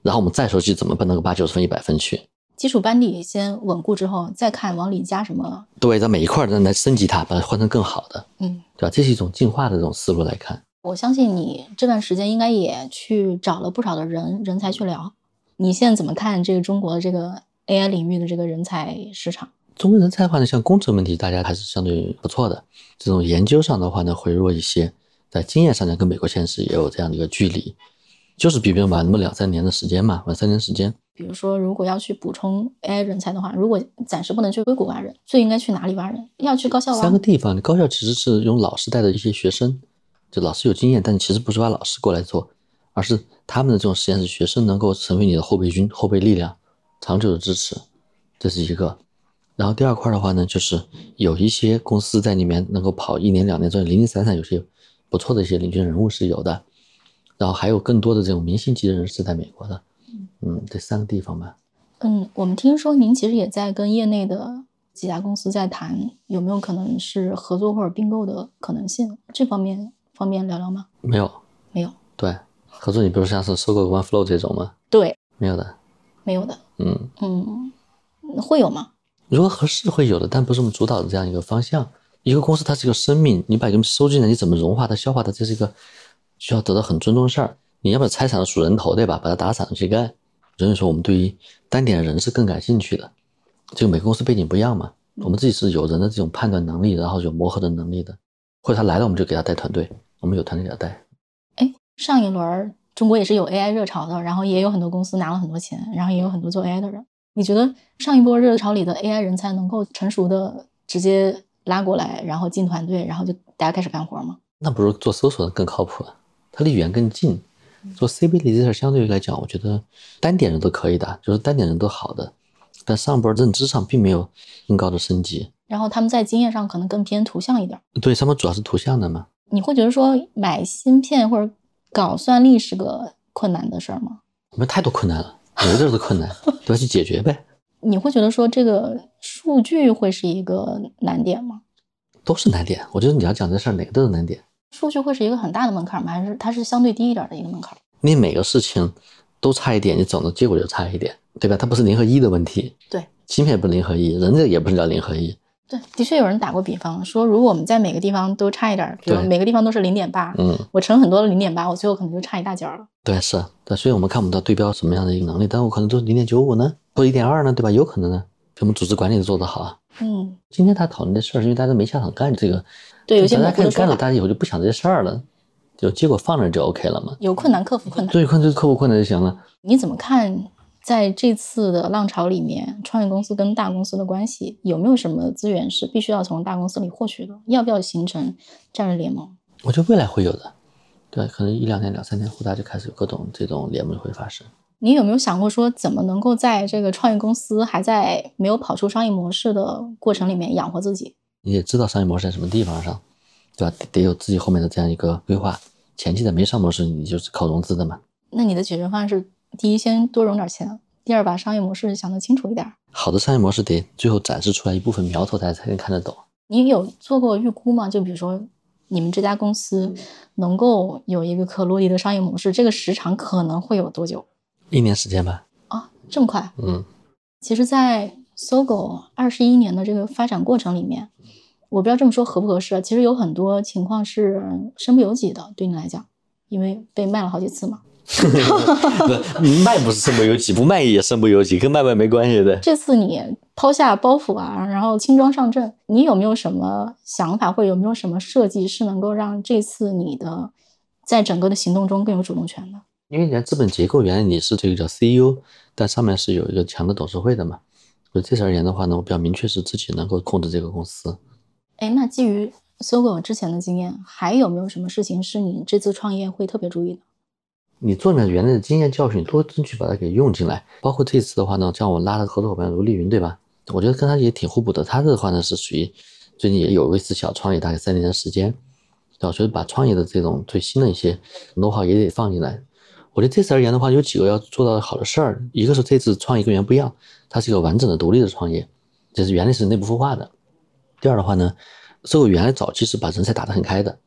然后我们再说去怎么奔那个八九十分、一百分去。基础班底先稳固之后，再看往里加什么。对，在每一块儿来升级它，把它换成更好的。嗯，对吧？这是一种进化的这种思路来看。我相信你这段时间应该也去找了不少的人人才去聊。你现在怎么看这个中国这个？AI 领域的这个人才市场，中国人才的话呢，像工程问题，大家还是相对不错的。这种研究上的话呢，会弱一些。在经验上呢，跟美国现实也有这样的一个距离，就是比别人晚那么两三年的时间嘛，晚三年时间。比如说，如果要去补充 AI 人才的话，如果暂时不能去硅谷挖人，最应该去哪里挖人？要去高校挖？三个地方，高校其实是用老师带的一些学生，就老师有经验，但其实不是挖老师过来做，而是他们的这种实验室学生能够成为你的后备军、后备力量。长久的支持，这是一个。然后第二块的话呢，就是有一些公司在里面能够跑一年两年，这零零散散有些不错的一些领军人物是有的。然后还有更多的这种明星级的人是在美国的，嗯，这三个地方吧。嗯，我们听说您其实也在跟业内的几家公司在谈，有没有可能是合作或者并购的可能性？这方面方便聊聊吗？没有，没有。对，合作你比如像是收购 OneFlow 这种吗？对，没有的。没有的。嗯，嗯，会有吗？如果合适会有的，但不是我们主导的这样一个方向。一个公司它是一个生命，你把人们收进来，你怎么融化它、消化它，这是一个需要得到很尊重的事儿。你要不要拆散数人头，对吧？把它打散去干。所以说，我们对于单点的人是更感兴趣的。这个每个公司背景不一样嘛，我们自己是有人的这种判断能力，然后有磨合的能力的。或者他来了，我们就给他带团队，我们有团队给他带。哎，上一轮中国也是有 AI 热潮的，然后也有很多公司拿了很多钱，然后也有很多做 AI 的人。你觉得上一波热潮里的 AI 人才能够成熟的直接拉过来，然后进团队，然后就大家开始干活吗？那不如做搜索的更靠谱啊，它离语言更近。做 CBD 这事儿相对于来讲，我觉得单点人都可以的，就是单点人都好的，但上波认知上并没有更高的升级。然后他们在经验上可能更偏图像一点。对，他们主要是图像的嘛。你会觉得说买芯片或者搞算力是个困难的事儿吗？我们太多困难了，每个地儿都困难，都要去解决呗。你会觉得说这个数据会是一个难点吗？都是难点。我觉得你要讲这事儿，哪个都是难点。数据会是一个很大的门槛吗？还是它是相对低一点的一个门槛？你每个事情都差一点，你整的结果就差一点，对吧？它不是零和一的问题。对，芯片不是零和一，人家也不是叫零和一。对，的确有人打过比方说，如果我们在每个地方都差一点，比如每个地方都是零点八，嗯，我乘很多的零点八，我最后可能就差一大截了。对，是，对，所以我们看不到对标什么样的一个能力，但我可能都零点九五呢，或一点二呢，对吧？有可能呢，我们组织管理做得好啊。嗯，今天他讨论的事儿，是因为大家没下场干这个，对，有些大家开始干了，大家以后就不想这些事儿了，就结果放那就 OK 了嘛。有困难克服困难。对困就克服困难就行了。你怎么看？在这次的浪潮里面，创业公司跟大公司的关系有没有什么资源是必须要从大公司里获取的？要不要形成战略联盟？我觉得未来会有的，对，可能一两年、两三年后，大家就开始有各种这种联盟会发生。你有没有想过说，怎么能够在这个创业公司还在没有跑出商业模式的过程里面养活自己？你也知道商业模式在什么地方上，对吧？得有自己后面的这样一个规划。前期的没上模式，你就是靠融资的嘛。那你的解决方案是？第一，先多融点钱；第二，把商业模式想得清楚一点。好的商业模式得最后展示出来一部分苗头，大家才能看得懂。你有做过预估吗？就比如说，你们这家公司能够有一个可落地的商业模式，这个时长可能会有多久？一年时间吧。啊，这么快？嗯。其实，在搜狗二十一年的这个发展过程里面，我不知道这么说合不合适。其实有很多情况是身不由己的，对你来讲，因为被卖了好几次嘛。不卖不是身不由己，不卖也身不由己，跟卖卖没关系的。这次你抛下包袱啊，然后轻装上阵，你有没有什么想法，或者有没有什么设计是能够让这次你的在整个的行动中更有主动权的？因为你看资本结构，原来你是这个叫 CEO，但上面是有一个强的董事会的嘛。所以这次而言的话呢，我比较明确是自己能够控制这个公司。哎，那基于搜狗之前的经验，还有没有什么事情是你这次创业会特别注意的？你做里面原来的经验教训，多争取把它给用进来。包括这次的话呢，像我拉的合作伙伴卢丽云，对吧？我觉得跟他也挺互补的。他的话呢是属于最近也有一次小创业，大概三年的时间，对吧？所以把创业的这种最新的一些 know how 也得放进来。我觉得这次而言的话，有几个要做到好的事儿。一个是这次创业跟原不一样，它是一个完整的独立的创业，就是原来是内部孵化的。第二的话呢，搜狗原来早期是把人才打得很开的。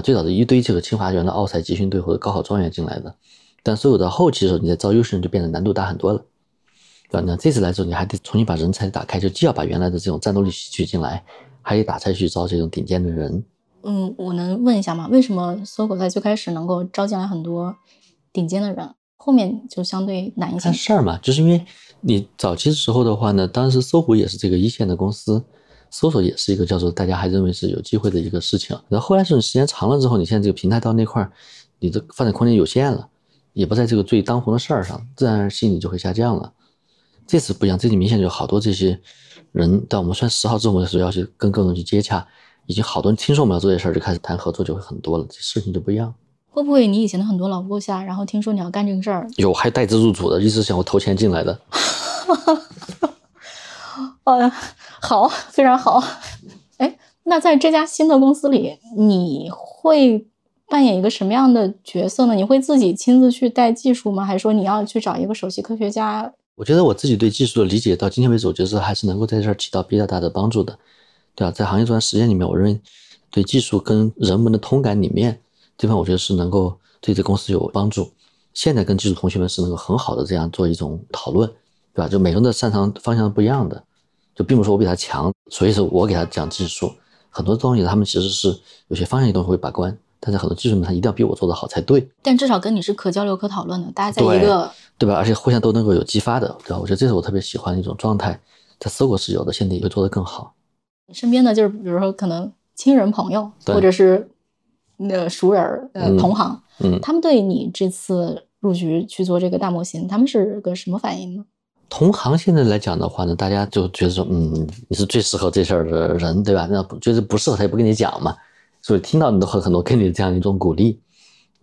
最早的一堆这个清华园的奥赛集训队或者高考状元进来的，但所有的后期的时候，你在招优秀人就变得难度大很多了，对吧？那这次来之后，你还得重新把人才打开，就既要把原来的这种战斗力吸取进来，还得打开去招这种顶尖的人。嗯，我能问一下吗？为什么搜狗在最开始能够招进来很多顶尖的人，后面就相对难一些？看事儿嘛，就是因为你早期的时候的话呢，当时搜狐也是这个一线的公司。搜索也是一个叫做大家还认为是有机会的一个事情，然后后来是时间长了之后，你现在这个平台到那块儿，你的发展空间有限了，也不在这个最当红的事儿上，自然而然吸引力就会下降了。这次不一样，这次明显就好多这些人，但我们算十号之后的时候要去跟各种去接洽，已经好多人听说我们要做这事儿，就开始谈合作，就会很多了，这事情就不一样。会不会你以前的很多老部下，然后听说你要干这个事儿，有还带资入主的，一直想我投钱进来的。哦，好，非常好。哎，那在这家新的公司里，你会扮演一个什么样的角色呢？你会自己亲自去带技术吗？还是说你要去找一个首席科学家？我觉得我自己对技术的理解到今天为止，我觉得还是能够在这儿起到比较大的帮助的，对吧？在行业这段时间里面，我认为对技术跟人文的通感里面，这方我觉得是能够对这公司有帮助。现在跟技术同学们是能够很好的这样做一种讨论，对吧？就每个人的擅长方向不一样的，就并不是说我比他强，所以说我给他讲技术，很多东西他们其实是有些方向性东西会把关，但是很多技术呢，他一定要比我做得好才对。但至少跟你是可交流、可讨论的，大家在一个对吧？而且互相都能够有激发的，对吧？我觉得这是我特别喜欢的一种状态，在搜狗是有的，现在也会做得更好。身边的就是比如说可能亲人朋友，或者是那熟人呃同行，嗯，他们对你这次入局去做这个大模型，他们是个什么反应呢？同行现在来讲的话呢，大家就觉得说，嗯，你是最适合这事儿的人，对吧？那觉得不适合他也不跟你讲嘛，所以听到你的会很多给你这样一种鼓励，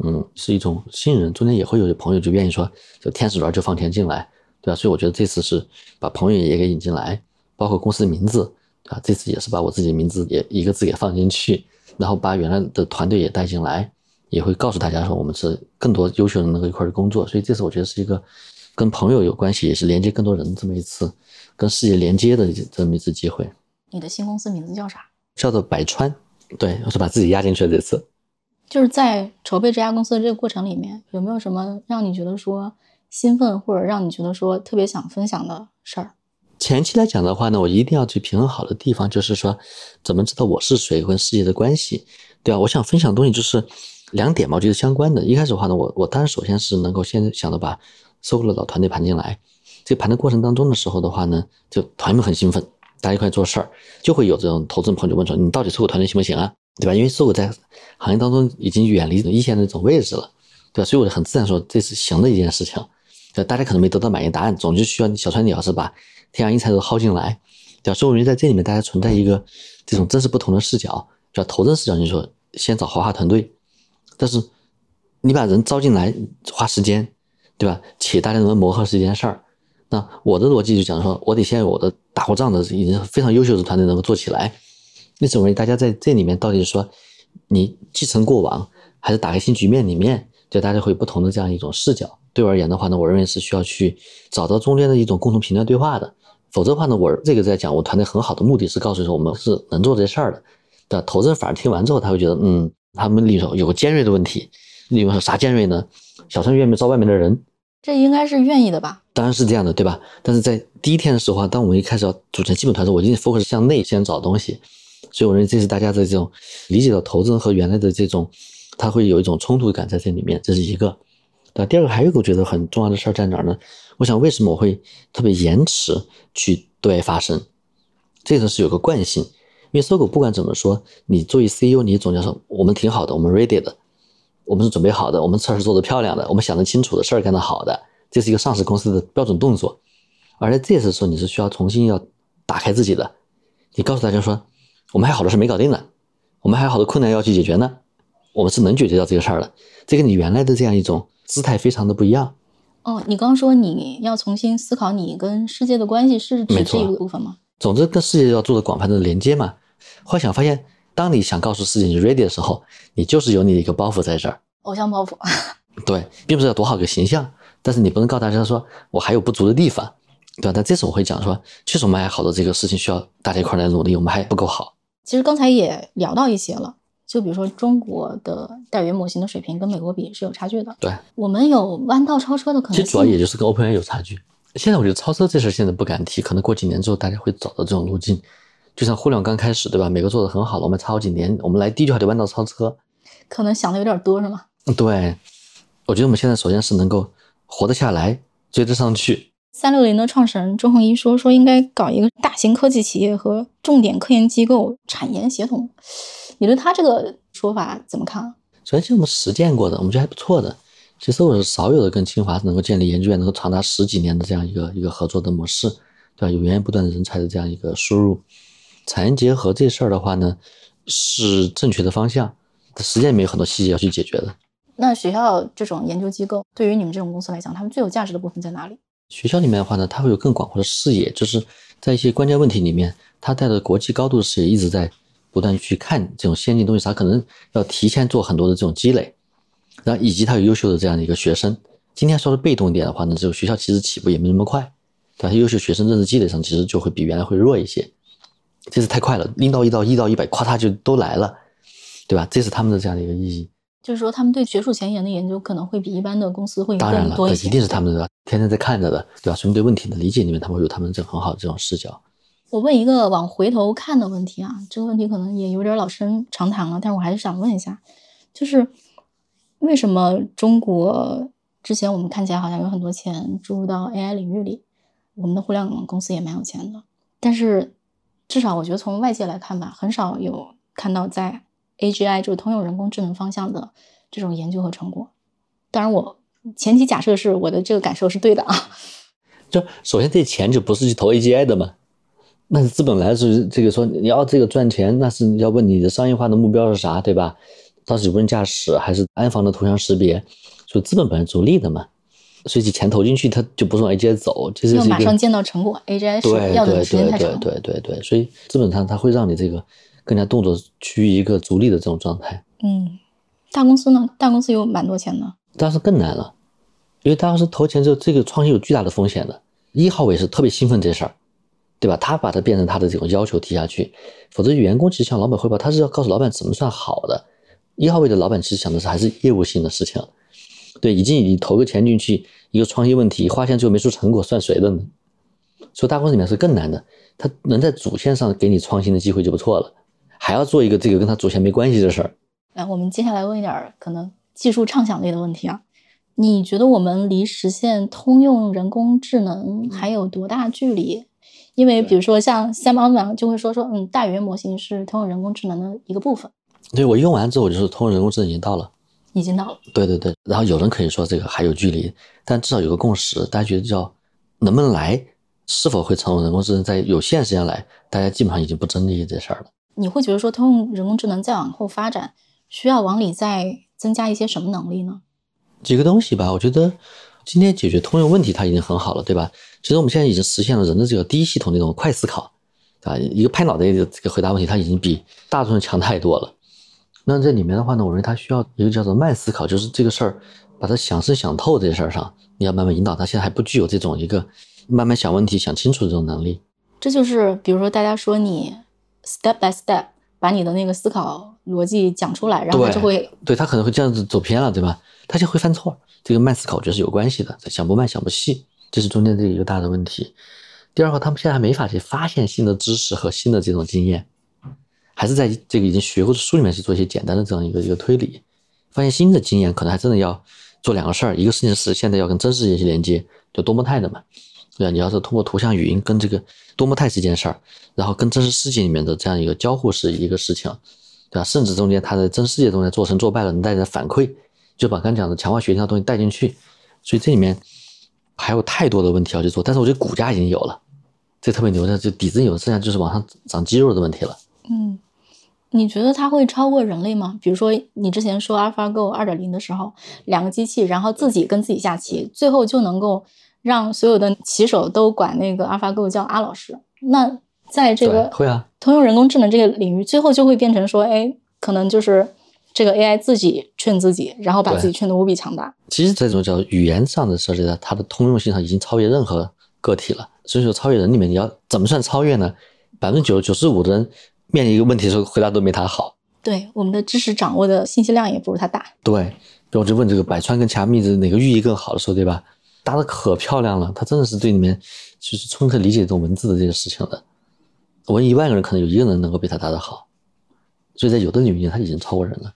嗯，是一种信任。中间也会有些朋友就愿意说，就天使轮就放钱进来，对吧？所以我觉得这次是把朋友也给引进来，包括公司的名字，对吧？这次也是把我自己的名字也一个字给放进去，然后把原来的团队也带进来，也会告诉大家说，我们是更多优秀的人能够一块儿工作。所以这次我觉得是一个。跟朋友有关系，也是连接更多人这么一次跟世界连接的这么一次机会。你的新公司名字叫啥？叫做百川。对，我是把自己压进去了这次。就是在筹备这家公司的这个过程里面，有没有什么让你觉得说兴奋，或者让你觉得说特别想分享的事儿？前期来讲的话呢，我一定要去平衡好的地方，就是说怎么知道我是谁跟世界的关系，对吧？我想分享的东西就是两点嘛，我觉得相关的。一开始的话呢，我我当然首先是能够先想着把。搜狗的老团队盘进来，这盘的过程当中的时候的话呢，就团队们很兴奋，大家一块做事儿，就会有这种投资人朋友就问说：“你到底搜狗团队行不行啊？对吧？”因为搜狗在行业当中已经远离一线的那种位置了，对吧？所以我就很自然说这是行的一件事情。对，大家可能没得到满意答案，总就需要小川你要是把天阳英才都薅进来，对吧？所以我觉得在这里面大家存在一个这种真实不同的视角，叫投资视角，你说先找豪华团队，但是你把人招进来花时间。对吧？且大家能磨合是一件事儿。那我的逻辑就讲说，我得先有我的打过仗的已经非常优秀的团队能够做起来。那认为大家在这里面到底是说，你继承过往，还是打开新局面里面，就大家会有不同的这样一种视角。对我而言的话呢，我认为是需要去找到中间的一种共同评价对话的。否则的话呢，我这个在讲我团队很好的目的是告诉说我们是能做这事儿的。的投资人反而听完之后他会觉得，嗯，他们里头有个尖锐的问题。例如说啥尖锐呢？小川愿不愿意招外面的人？这应该是愿意的吧？当然是这样的，对吧？但是在第一天的时候啊，当我们一开始要组成基本团队，我一定 focus 向内先找东西。所以我认为这是大家的这种理解到投资人和原来的这种，他会有一种冲突感在这里面，这是一个。那第二个还有一个我觉得很重要的事儿在哪儿呢？我想为什么我会特别延迟去对外发声？这个是有个惯性，因为搜狗不管怎么说，你作为 CEO，你总要说我们挺好的，我们 ready 的。我们是准备好的，我们事儿是做得漂亮的，我们想得清楚的事儿干得好的，这是一个上市公司的标准动作。而在这次时候，你是需要重新要打开自己的，你告诉大家说，我们还有好多事没搞定呢，我们还有好多困难要去解决呢，我们是能解决掉这个事儿的。这跟你原来的这样一种姿态非常的不一样。哦，你刚说你要重新思考你跟世界的关系，是指这一个部分吗？总之，跟世界要做的广泛的连接嘛。后来想发现。当你想告诉世界你 ready 的时候，你就是有你的一个包袱在这儿，偶像包袱。对，并不是要多好个形象，但是你不能告诉大家说我还有不足的地方，对吧？但这次我会讲说，确实我们还好多这个事情需要大家一块来努力，我们还不够好。其实刚才也聊到一些了，就比如说中国的代语言模型的水平跟美国比是有差距的，对，我们有弯道超车的可能。其实主要也就是跟 OpenAI 有差距。现在我觉得超车这事现在不敢提，可能过几年之后大家会找到这种路径。就像互联网刚开始，对吧？美国做的很好了，我们差好几年，我们来第一句话就弯道超车，可能想的有点多，是吗？对，我觉得我们现在首先是能够活得下来，追得上去。三六零的创始人周鸿祎说，说应该搞一个大型科技企业和重点科研机构产研协同。你对他这个说法怎么看？首先，我们实践过的，我们觉得还不错的。其实我是少有的跟清华能够建立研究院能够长达十几年的这样一个一个合作的模式，对吧？有源源不断的人才的这样一个输入。产业结合这事儿的话呢，是正确的方向，实践里面有很多细节要去解决的。那学校这种研究机构对于你们这种公司来讲，他们最有价值的部分在哪里？学校里面的话呢，它会有更广阔的视野，就是在一些关键问题里面，它带着国际高度的视野，一直在不断去看这种先进东西，它可能要提前做很多的这种积累，然后以及它有优秀的这样的一个学生。今天说的被动一点的话呢，这个学校其实起步也没那么快，但是优秀学生认知积累上其实就会比原来会弱一些。这是太快了，零到一到一到一百，咵嚓就都来了，对吧？这是他们的这样的一个意义。就是说他们对学术前沿的研究可能会比一般的公司会当然了，一定是他们的天天在看着的，对吧？所以对问题的理解里面，他们会有他们这很好的这种视角。我问一个往回头看的问题啊，这个问题可能也有点老生常谈了，但是我还是想问一下，就是为什么中国之前我们看起来好像有很多钱注入到 AI 领域里，我们的互联网公司也蛮有钱的，但是至少我觉得从外界来看吧，很少有看到在 AGI 就通用人工智能方向的这种研究和成果。当然，我前提假设是我的这个感受是对的啊。就首先这钱就不是去投 AGI 的嘛，那资本来自这个说你要这个赚钱，那是要问你的商业化的目标是啥，对吧？到底无人驾驶还是安防的图像识别？所以资本本来逐利的嘛，所以这钱投进去，它就不是往 AGI 走，这是要马上见到成果，AGI 对是要的对对对时间太长。对对对，所以资本上它会让你这个更加动作趋于一个逐利的这种状态，嗯，大公司呢？大公司有蛮多钱的。但是更难了，因为大公司投钱之后，这个创新有巨大的风险的。一号位是特别兴奋这事儿，对吧？他把它变成他的这种要求提下去，否则员工其实向老板汇报，他是要告诉老板怎么算好的。一号位的老板其实想的是还是业务性的事情，对，已经你投个钱进去，一个创新问题，花钱最后没出成果，算谁的呢？所以大公司里面是更难的，他能在主线上给你创新的机会就不错了，还要做一个这个跟他主线没关系的事儿。来，我们接下来问一点儿可能技术畅想类的问题啊。你觉得我们离实现通用人工智能还有多大距离？因为比如说像 Sam Altman 就会说说，嗯，大语言模型是通用人工智能的一个部分，对我用完之后，我就说通用人工智能已经到了。已经到了。对对对，然后有人可以说这个还有距离，但至少有个共识，大家觉得叫能不能来，是否会成为人工智能在有限时间来，大家基本上已经不争议这事儿了。你会觉得说通用人工智能再往后发展，需要往里再增加一些什么能力呢？几个东西吧，我觉得今天解决通用问题它已经很好了，对吧？其实我们现在已经实现了人的这个第一系统那种快思考，啊？一个拍脑袋的这个回答问题，它已经比大众强太多了。那这里面的话呢，我认为他需要一个叫做慢思考，就是这个事儿把它想深想透这事儿上，你要慢慢引导他。现在还不具有这种一个慢慢想问题、想清楚的这种能力。这就是比如说大家说你 step by step 把你的那个思考逻辑讲出来，然后就会对他可能会这样子走偏了，对吧？他就会犯错，这个慢思考我觉得是有关系的，想不慢想不细，这是中间这一个大的问题。第二个，他们现在还没法去发现新的知识和新的这种经验，还是在这个已经学过的书里面去做一些简单的这样一个一个推理，发现新的经验可能还真的要做两个事儿，一个事情是现在要跟真实世界去连接，就多模态的嘛，对吧？你要是通过图像语音跟这个多模态是一件事儿，然后跟真实世界里面的这样一个交互是一个事情，对吧？甚至中间它在真实世界中间做成做败了，能带来反馈，就把刚才讲的强化学习的东西带进去，所以这里面还有太多的问题要去做。但是我觉得骨架已经有了，这特别牛的，就底子有了，剩下就是往上长肌肉的问题了。嗯，你觉得它会超过人类吗？比如说你之前说 AlphaGo 二点零的时候，两个机器然后自己跟自己下棋，最后就能够让所有的棋手都管那个 AlphaGo 叫阿老师。那在这个会啊，通用人工智能这个领域，最后就会变成说，哎，可能就是这个 AI 自己劝自己，然后把自己劝得无比强大。其实这种叫语言上的设计呢，它的通用性上已经超越任何个体了。所以说，超越人里面你要怎么算超越呢？百分之九九十五的人面临一个问题的时候，回答都没他好。对，我们的知识掌握的信息量也不如他大。对，比如我就问这个百川跟卡密子哪个寓意更好的时候，对吧？答的可漂亮了，他真的是对里面就是充分理解这种文字的这个事情的。我问一万个人，可能有一个人能够比他答的好，所以在有的领域他已经超过人了，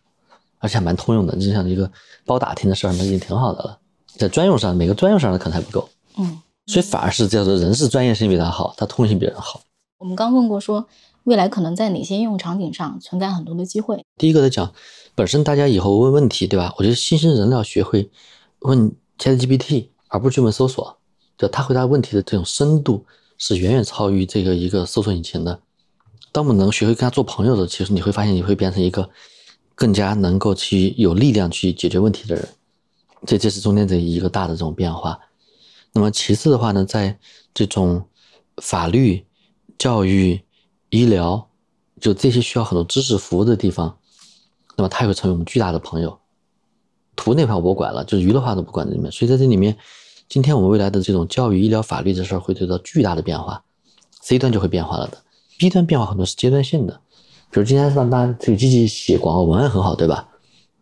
而且还蛮通用的，就像一个包打听的事儿，那已经挺好的了。在专用上，每个专用上的可能还不够，嗯，所以反而是叫做人是专业性比他好，他通用性比人好。我们刚问过说，未来可能在哪些应用场景上存在很多的机会？第一个来讲，本身大家以后问问题，对吧？我觉得新兴人要学会问 ChatGPT，而不是去问搜索，就他回答问题的这种深度是远远超于这个一个搜索引擎的。当我们能学会跟他做朋友的，其实你会发现你会变成一个更加能够去有力量去解决问题的人。这这是中间的一个大的这种变化。那么其次的话呢，在这种法律、教育、医疗，就这些需要很多知识服务的地方，那么它也会成为我们巨大的朋友。图那块我不管了，就是娱乐化都不管在里面。所以在这里面，今天我们未来的这种教育、医疗、法律这事儿会得到巨大的变化，C 端就会变化了的，B 端变化很多是阶段性的。比如今天让大家这个机器写广告文案很好，对吧？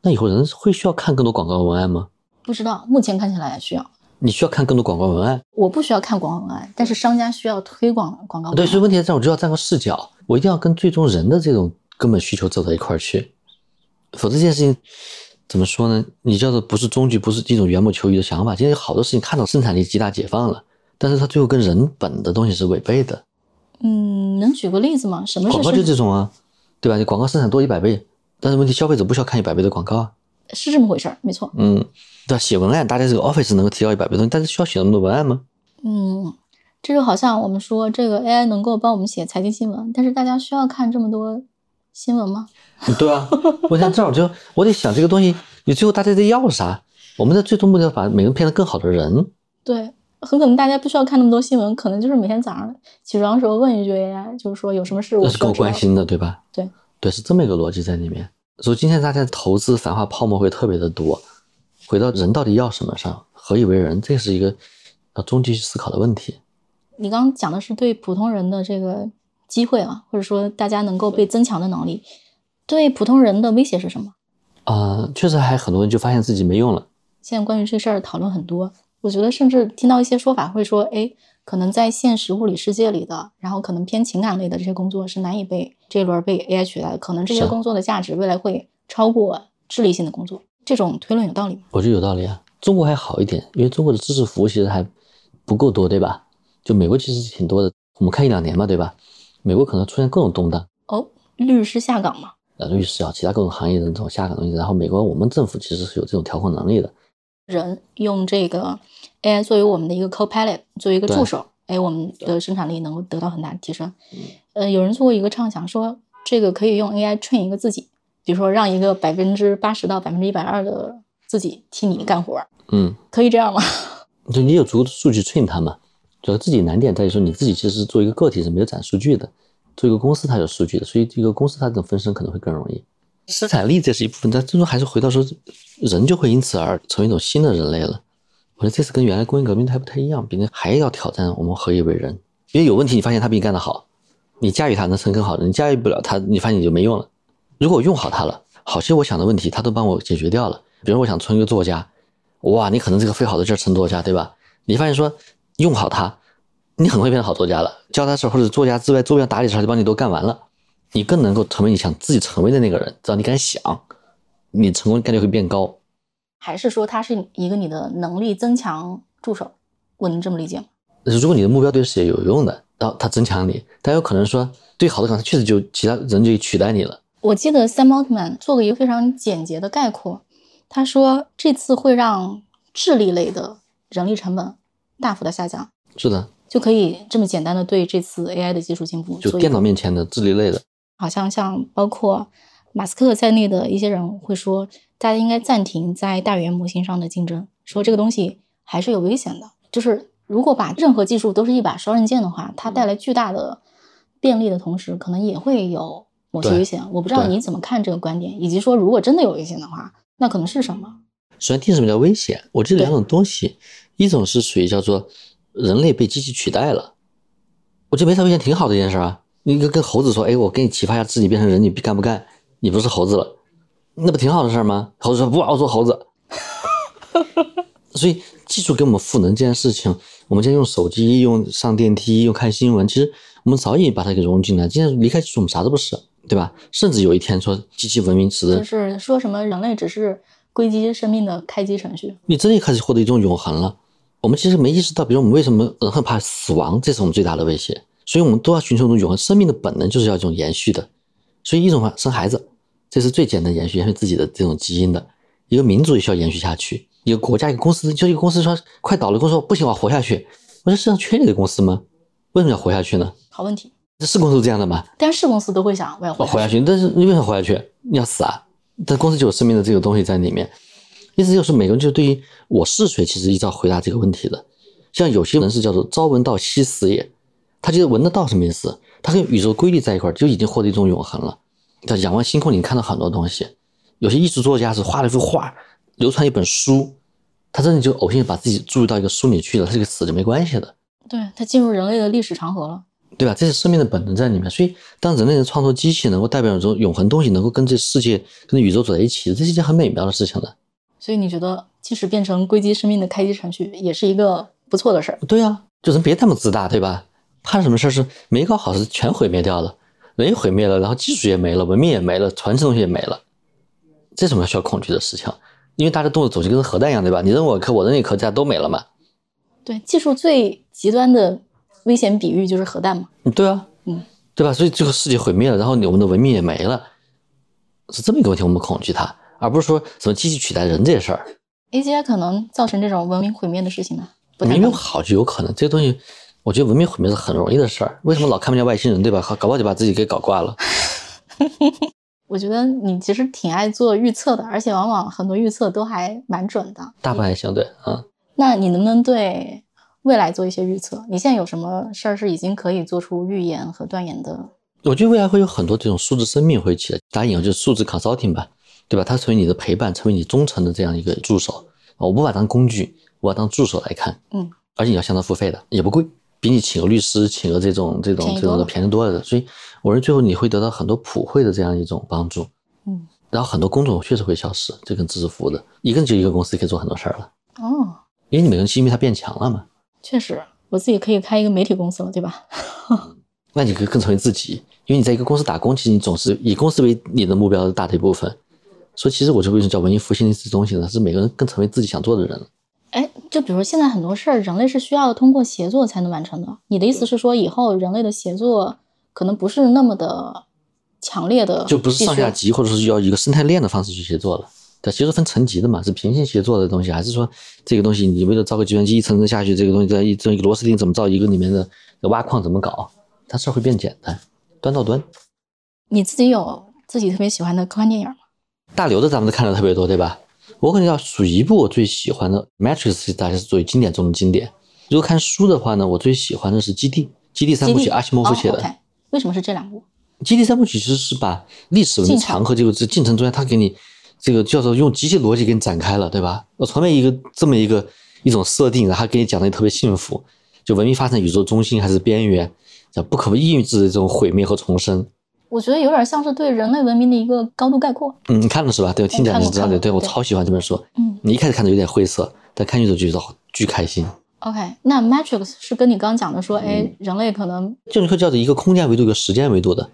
那以后人会需要看更多广告文案吗？不知道，目前看起来需要。你需要看更多广告文案？我不需要看广告文案，但是商家需要推广广告文案。对，所以问题在这，我就要站个视角，我一定要跟最终人的这种根本需求走到一块儿去，否则这件事情怎么说呢？你叫做不是终局，不是一种缘木求鱼的想法。今天有好多事情看到生产力极大解放了，但是它最后跟人本的东西是违背的。嗯，能举个例子吗？什么是广告就这种啊，对吧？你广告生产多一百倍，但是问题消费者不需要看一百倍的广告啊。是这么回事儿，没错。嗯，对吧？写文案，大家这个 Office 能够提高一百倍东西，但是需要写那么多文案吗？嗯，这就好像我们说这个 AI 能够帮我们写财经新闻，但是大家需要看这么多新闻吗？对啊，我想这儿我就我得想这个东西，你最后大家在要啥？我们的最终目的要把每个人变得更好的人。对，很可能大家不需要看那么多新闻，可能就是每天早上起床的时候问一句 AI，就是说有什么事我那是够关心的，对吧？对对，是这么一个逻辑在里面。所以今天大家投资繁华泡沫会特别的多。回到人到底要什么上，何以为人，这是一个要终极去思考的问题。你刚刚讲的是对普通人的这个机会啊，或者说大家能够被增强的能力，对普通人的威胁是什么？啊、呃，确实还很多人就发现自己没用了。现在关于这事儿讨论很多，我觉得甚至听到一些说法会说，哎，可能在现实物理世界里的，然后可能偏情感类的这些工作是难以被这一轮被 AI 取代的，可能这些工作的价值未来会超过智力性的工作。这种推论有道理吗？我觉得有道理啊。中国还好一点，因为中国的知识服务其实还不够多，对吧？就美国其实挺多的，我们看一两年嘛，对吧？美国可能出现各种动荡，哦，律师下岗嘛？呃，律师啊，其他各种行业的这种下岗东西。然后美国我们政府其实是有这种调控能力的。人用这个 AI 作为我们的一个 co-pilot，作为一个助手，哎，我们的生产力能够得到很大的提升。呃，有人做过一个畅想，说这个可以用 AI train 一个自己，比如说让一个百分之八十到百分之一百二的自己替你干活，嗯，可以这样吗？就你有足够的数据 train 它嘛。主要自己难点在于说你自己其实作为一个个体是没有攒数据的，作为一个公司它有数据的，所以这个公司它这种分身可能会更容易。生产力这是一部分，但最终还是回到说人就会因此而成为一种新的人类了。我觉得这次跟原来工业革命还不太一样，比那还要挑战我们何以为人。因为有问题，你发现他比你干得好，你驾驭他能成更好的，你驾驭不了他，你发现你就没用了。如果用好它了，好些我想的问题他都帮我解决掉了。比如我想成一个作家，哇，你可能这个费好多劲成作家，对吧？你发现说用好它，你很快变成好作家了。教他事儿或者作家之外周边打理事儿就帮你都干完了，你更能够成为你想自己成为的那个人。只要你敢想，你成功概率会变高。还是说它是一个你的能力增强助手？我能这么理解吗？如果你的目标对事业有用的，然后它增强你，但有可能说对好的可能确实就其他人就取代你了。我记得 Sam Altman 做了一个非常简洁的概括，他说这次会让智力类的人力成本大幅的下降，是的，就可以这么简单的对这次 AI 的技术进步就电脑面前的智力类的，好像像包括马斯克在内的一些人会说，大家应该暂停在大语言模型上的竞争，说这个东西还是有危险的。就是如果把任何技术都是一把双刃剑的话，它带来巨大的便利的同时，可能也会有某些危险。我不知道你怎么看这个观点，以及说如果真的有危险的话，那可能是什么？首先定什么叫危险？我这两种东西，一种是属于叫做人类被机器取代了，我觉得没啥危险，挺好的一件事啊。你跟跟猴子说，哎，我给你启发一下自己变成人，你干不干？你不是猴子了，那不挺好的事儿吗？猴子说不，我做猴子。所以技术给我们赋能这件事情，我们现在用手机、用上电梯、用看新闻，其实我们早已把它给融入进来。今天离开技术，我们啥都不是，对吧？甚至有一天说机器文明使得就是说什么人类只是硅基生命的开机程序。你真的开始获得一种永恒了。我们其实没意识到，比如我们为什么人很怕死亡，这是我们最大的威胁。所以我们都要寻求一种永恒。生命的本能就是要一种延续的。所以一种生孩子，这是最简单延续延续自己的这种基因的。一个民族也需要延续下去。一个国家、一个公司，就一个公司说快倒了，公司说不行，我要活下去。我说世上缺你的公司吗？为什么要活下去呢？好问题，这是公司这样的吗？但是公司都会想我要活下去。我活下去，但是你为什么活下去？你要死啊！但公司就有生命的这个东西在里面。意思就是每个人就对于我是谁，其实依照回答这个问题的。像有些人是叫做朝闻道夕死也，他觉得闻得到什么意思？他跟宇宙规律在一块儿，就已经获得一种永恒了。叫仰望星空，你看到很多东西。有些艺术作家是画了一幅画，流传一本书，他真的就偶性把自己注入到一个书里去了，他这个死就没关系的。对，他进入人类的历史长河了。对吧？这是生命的本能在里面。所以，当人类的创作机器能够代表一种永恒东西，能够跟这世界、跟宇宙走在一起，这是一件很美妙的事情的。所以，你觉得即使变成硅基生命的开机程序，也是一个不错的事儿？对啊，就人别那么自大，对吧？怕什么事儿？是没搞好是全毁灭掉了，人也毁灭了，然后技术也没了，文明也没了，传承东西也没了，这什么需要恐惧的事情？因为大家动的总就跟核弹一样，对吧？你扔我一颗，我扔你一颗，大家都没了嘛。对，技术最极端的危险比喻就是核弹嘛。对啊，嗯，对吧？所以这个世界毁灭了，然后我们的文明也没了，是这么一个问题，我们恐惧它，而不是说什么机器取代人这些事儿。A G I 可能造成这种文明毁灭的事情吗？明明好就有可能，这个东西，我觉得文明毁灭是很容易的事儿。为什么老看不见外星人，对吧？搞不好就把自己给搞挂了。我觉得你其实挺爱做预测的，而且往往很多预测都还蛮准的。大部分还相，对，啊。那你能不能对未来做一些预测？你现在有什么事儿是已经可以做出预言和断言的？我觉得未来会有很多这种数字生命会起来，打引号就是数字 consulting 吧，对吧？它成为你的陪伴，成为你忠诚的这样一个助手。我不把它当工具，我把它当助手来看。嗯。而且你要向他付费的，也不贵，比你请个律师、请个这种这种这种的便宜多了的。所以我认为最后你会得到很多普惠的这样一种帮助。嗯。然后很多工种确实会消失，就跟知识服务的，一个人就一个公司可以做很多事儿了。哦。因为你每个人信息它变强了嘛。确实，我自己可以开一个媒体公司了，对吧？那你可以更成为自己，因为你在一个公司打工，其实你总是以公司为你的目标的大的一部分。所以其实我就为什么叫文艺复兴这东西呢？是每个人更成为自己想做的人。哎，就比如说现在很多事儿，人类是需要通过协作才能完成的。你的意思是说，以后人类的协作可能不是那么的强烈的，就不是上下级，或者是要一个生态链的方式去协作了？对，其实分层级的嘛，是平行协作的东西，还是说这个东西你为了造个计算机一层层下去，这个东西在一这一个螺丝钉怎么造一个里面的挖矿怎么搞？它事儿会变简单，端到端。你自己有自己特别喜欢的科幻电影吗？大刘的咱们都看的特别多，对吧？我可能要数一部我最喜欢的《Matrix》，大概是作为经典中的经典。如果看书的话呢，我最喜欢的是《基地》，《基地》三部曲，阿西莫夫写的。为什么是这两部？《基地》三部曲其实是把历史文明长河这个这进程中间，他给你。这个叫做用机器逻辑给你展开了，对吧？我从来一个这么一个一种设定，然后给你讲的也特别幸福，就文明发展宇宙中心还是边缘，叫不可抑制的这种毁灭和重生。我觉得有点像是对人类文明的一个高度概括。嗯，你看了是吧？对，我听讲你知道的，对我超喜欢这本书。嗯，你一开始看着有点晦涩，但看去就觉得巨开心。OK，那 Matrix 是跟你刚刚讲的说，哎，人类可能就你会叫做一个空间维度，一个时间维度的，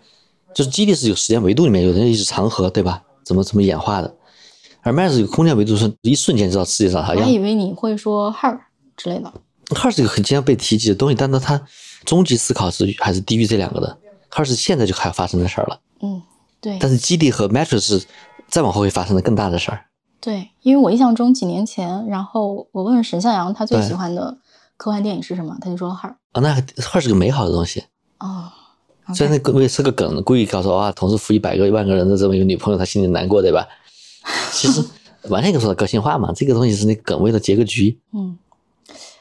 就是基地是有时间维度里面有的历史长河，对吧？怎么怎么演化的？而 Matrix 有空间维度是一瞬间知道世界上啥样。我还以为你会说 Her 之类的。Her 是一个很经常被提及的东西，但是它终极思考是还是低于这两个的。Her 是现在就还要发生的事儿了。嗯，对。但是基地和 Matrix 是再往后会发生的更大的事儿。对，因为我印象中几年前，然后我问沈向阳他最喜欢的科幻电影是什么，他就说 Her。啊，那 Her 是个美好的东西。哦。虽然那个是个梗，故意告诉我啊，同时负一百个、一万个人的这么一个女朋友，他心里难过，对吧？其实 完全可以说个性化嘛，这个东西是那梗，为了结个局。嗯，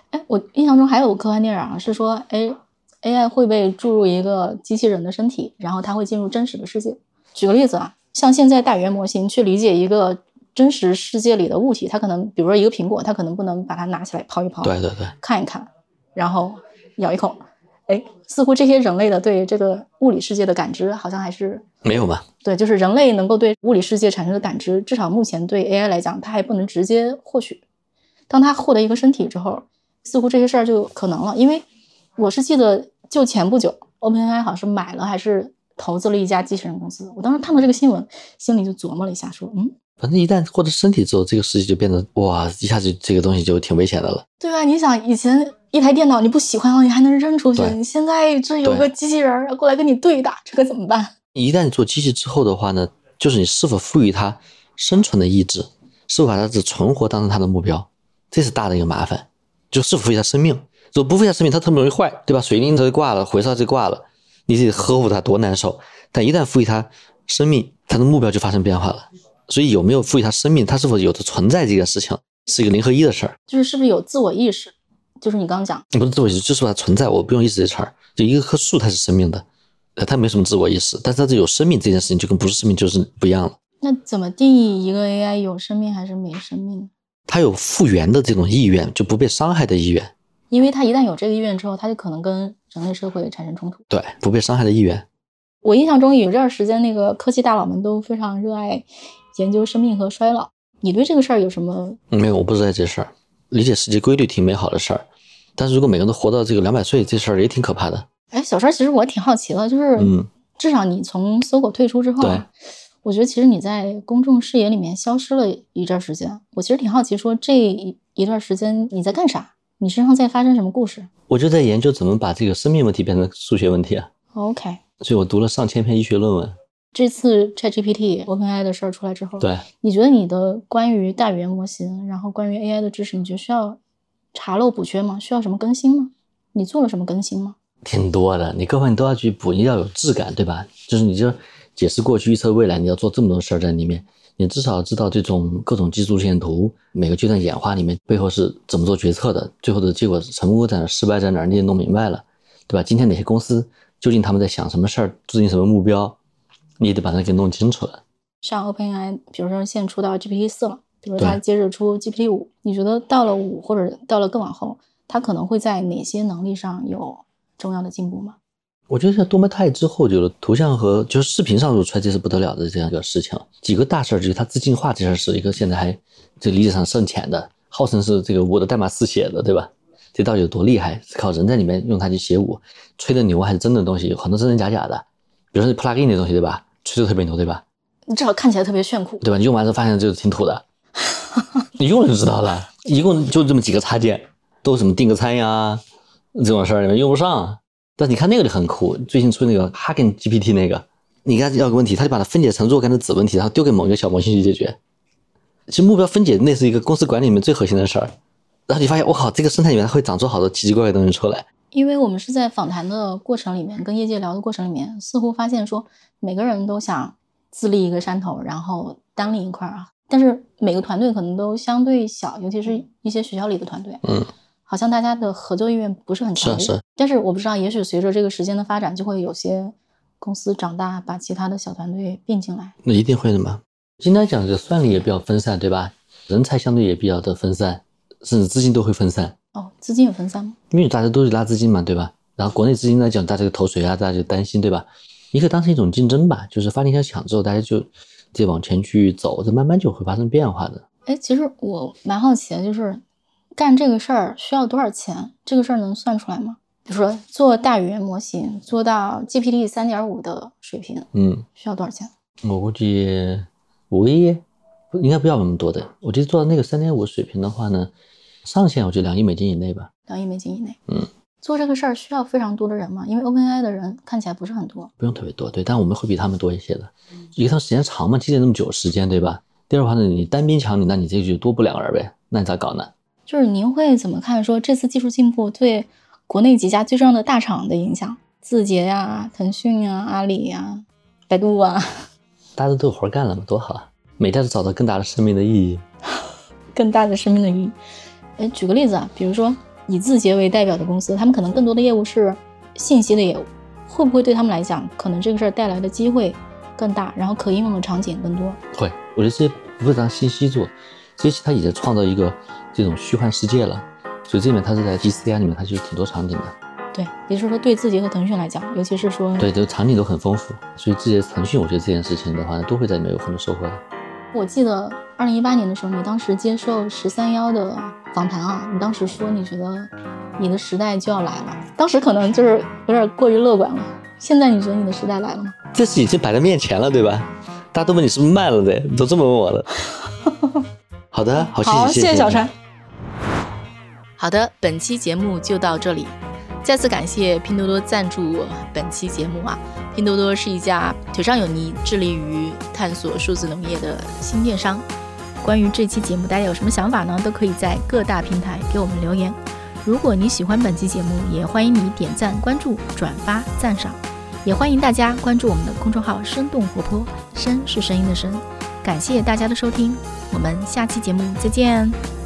哎，我印象中还有科幻电影啊是说，哎，AI 会被注入一个机器人的身体，然后它会进入真实的世界。举个例子啊，像现在大语言模型去理解一个真实世界里的物体，它可能，比如说一个苹果，它可能不能把它拿起来抛一抛，对对对，看一看，然后咬一口。哎，似乎这些人类的对这个物理世界的感知，好像还是没有吧？对，就是人类能够对物理世界产生的感知，至少目前对 AI 来讲，它还不能直接获取。当它获得一个身体之后，似乎这些事儿就可能了。因为我是记得，就前不久，OpenAI 好像是买了还是投资了一家机器人公司。我当时看到这个新闻，心里就琢磨了一下，说，嗯，反正一旦获得身体之后，这个世界就变得哇，一下子这个东西就挺危险的了。对吧？你想以前。一台电脑你不喜欢了，你还能扔出去。你现在这有个机器人过来跟你对打，这可怎么办？一旦做机器之后的话呢，就是你是否赋予它生存的意志，是否把它的存活当成它的目标，这是大的一个麻烦。就是否赋予它生命，如果不赋予它生命，它特别容易坏，对吧？水灵它就挂了，火烧就挂了，你得呵护它多难受。但一旦赋予它生命，它的目标就发生变化了。所以有没有赋予它生命，它是否有的存在这件事情，是一个零和一的事儿。就是是不是有自我意识？就是你刚刚讲，不是自我意识，就是它存在，我不用意识这词儿。就一个棵树，它是生命的，呃，它没什么自我意识，但是它这有生命这件事情，就跟不是生命就是不一样了。那怎么定义一个 AI 有生命还是没生命？它有复原的这种意愿，就不被伤害的意愿。因为他一旦有这个意愿之后，他就可能跟人类社会产生冲突。对，不被伤害的意愿。我印象中有段时间，那个科技大佬们都非常热爱研究生命和衰老。你对这个事儿有什么？没有，我不知道这事儿。理解世界规律挺美好的事儿，但是如果每个人都活到这个两百岁，这事儿也挺可怕的。哎，小川，其实我挺好奇的，就是嗯，至少你从搜狗退出之后我觉得其实你在公众视野里面消失了一段时间。我其实挺好奇，说这一一段时间你在干啥？你身上在发生什么故事我就在研究怎么把这个生命问题变成数学问题啊，？OK，所以我读了上千篇医学论文。这次 ChatGPT OpenAI 的事儿出来之后，对，你觉得你的关于大语言模型，然后关于 AI 的知识，你觉得需要查漏补缺吗？需要什么更新吗？你做了什么更新吗？挺多的，你各方面都要去补，你要有质感，对吧？就是你就解释过去、预测未来，你要做这么多事儿在里面，你至少知道这种各种技术线图每个阶段演化里面背后是怎么做决策的，最后的结果成功在哪，失败在哪，你也弄明白了，对吧？今天哪些公司究竟他们在想什么事儿，制定什么目标，你也得把它给弄清楚了。像 OpenAI，比如说现在出到 GPT 四了，比如它接着出 GPT 五，你觉得到了五或者到了更往后，它可能会在哪些能力上有重要的进步吗？我觉得像多模态之后，就是图像和就是视频上做出来，这是不得了的这样一个事情。几个大事儿，就是它自进化这件事一个现在还这理解上甚浅的，号称是这个我的代码是写的，对吧？这到底有多厉害？是靠人在里面用它去写舞，吹的牛还是真的东西？有很多真真假假的，比如说 plugin 那东西，对吧？吹的特别牛，对吧？你至少看起来特别炫酷。对吧？你用完之后发现就是挺土的，你用了就知道了。一共就这么几个插件，都什么订个餐呀这种事儿，你们用不上。但你看那个就很酷，最近出那个 Hugging GPT 那个，你跟他要个问题，他就把它分解成若干的子问题，然后丢给某一个小模型去解决。其实目标分解那是一个公司管理里面最核心的事儿。然后你发现，我靠，这个生态里面它会长出好多奇奇怪怪的东西出来。因为我们是在访谈的过程里面，跟业界聊的过程里面，似乎发现说每个人都想自立一个山头，然后单立一块儿啊。但是每个团队可能都相对小，尤其是一些学校里的团队，嗯，好像大家的合作意愿不是很强烈。是是但是我不知道，也许随着这个时间的发展，就会有些公司长大，把其他的小团队并进来。那一定会的嘛。今天讲这算力也比较分散，对吧？人才相对也比较的分散，甚至资金都会分散。哦，资金有分散吗？因为大家都是拉资金嘛，对吧？然后国内资金来讲，大家就投谁啊，大家就担心，对吧？你可以当成一种竞争吧，就是发力一下抢之后，大家就再往前去走，这慢慢就会发生变化的。哎，其实我蛮好奇的，就是干这个事儿需要多少钱？这个事儿能算出来吗？比如说做大语言模型，做到 GPT 三点五的水平，嗯，需要多少钱？我估计五个亿应该不要那么多的。我觉得做到那个三点五水平的话呢，上限我觉得两亿美金以内吧。两亿美金以内。嗯，做这个事儿需要非常多的人吗？因为 OpenAI 的人看起来不是很多。不用特别多，对，但我们会比他们多一些的。一个他们时间长嘛，积累那么久时间，对吧？第二的话呢，你单兵强你，那你这就多不两个人呗，那你咋搞呢？就是您会怎么看说这次技术进步对国内几家最重要的大厂的影响？字节呀、腾讯呀、阿里呀、百度啊，大家都有活干了嘛，多好啊！每天都找到更大的生命的意义。更大的生命的意义。哎，举个例子啊，比如说以字节为代表的公司，他们可能更多的业务是信息的业务，会不会对他们来讲，可能这个事儿带来的机会更大，然后可应用的场景更多？会，我觉得这些不是当信息做，这些它也在创造一个这种虚幻世界了。所以这里面它是在 GCI 里面，它就是挺多场景的，对，也就是说对自己和腾讯来讲，尤其是说，对，这个场景都很丰富。所以这些腾讯，我觉得这件事情的话，都会在里面有很多收获的。我记得二零一八年的时候，你当时接受十三幺的访谈啊，你当时说你觉得你的时代就要来了，当时可能就是有点过于乐观了。现在你觉得你的时代来了吗？这是已经摆在面前了，对吧？大家都问你是不是慢了的，都这么问我了。好的，好，谢谢，好，谢谢小川。好的，本期节目就到这里。再次感谢拼多多赞助本期节目啊！拼多多是一家腿上有泥、致力于探索数字农业的新电商。关于这期节目，大家有什么想法呢？都可以在各大平台给我们留言。如果你喜欢本期节目，也欢迎你点赞、关注、转发、赞赏。也欢迎大家关注我们的公众号“生动活泼”，声是声音的声。感谢大家的收听，我们下期节目再见。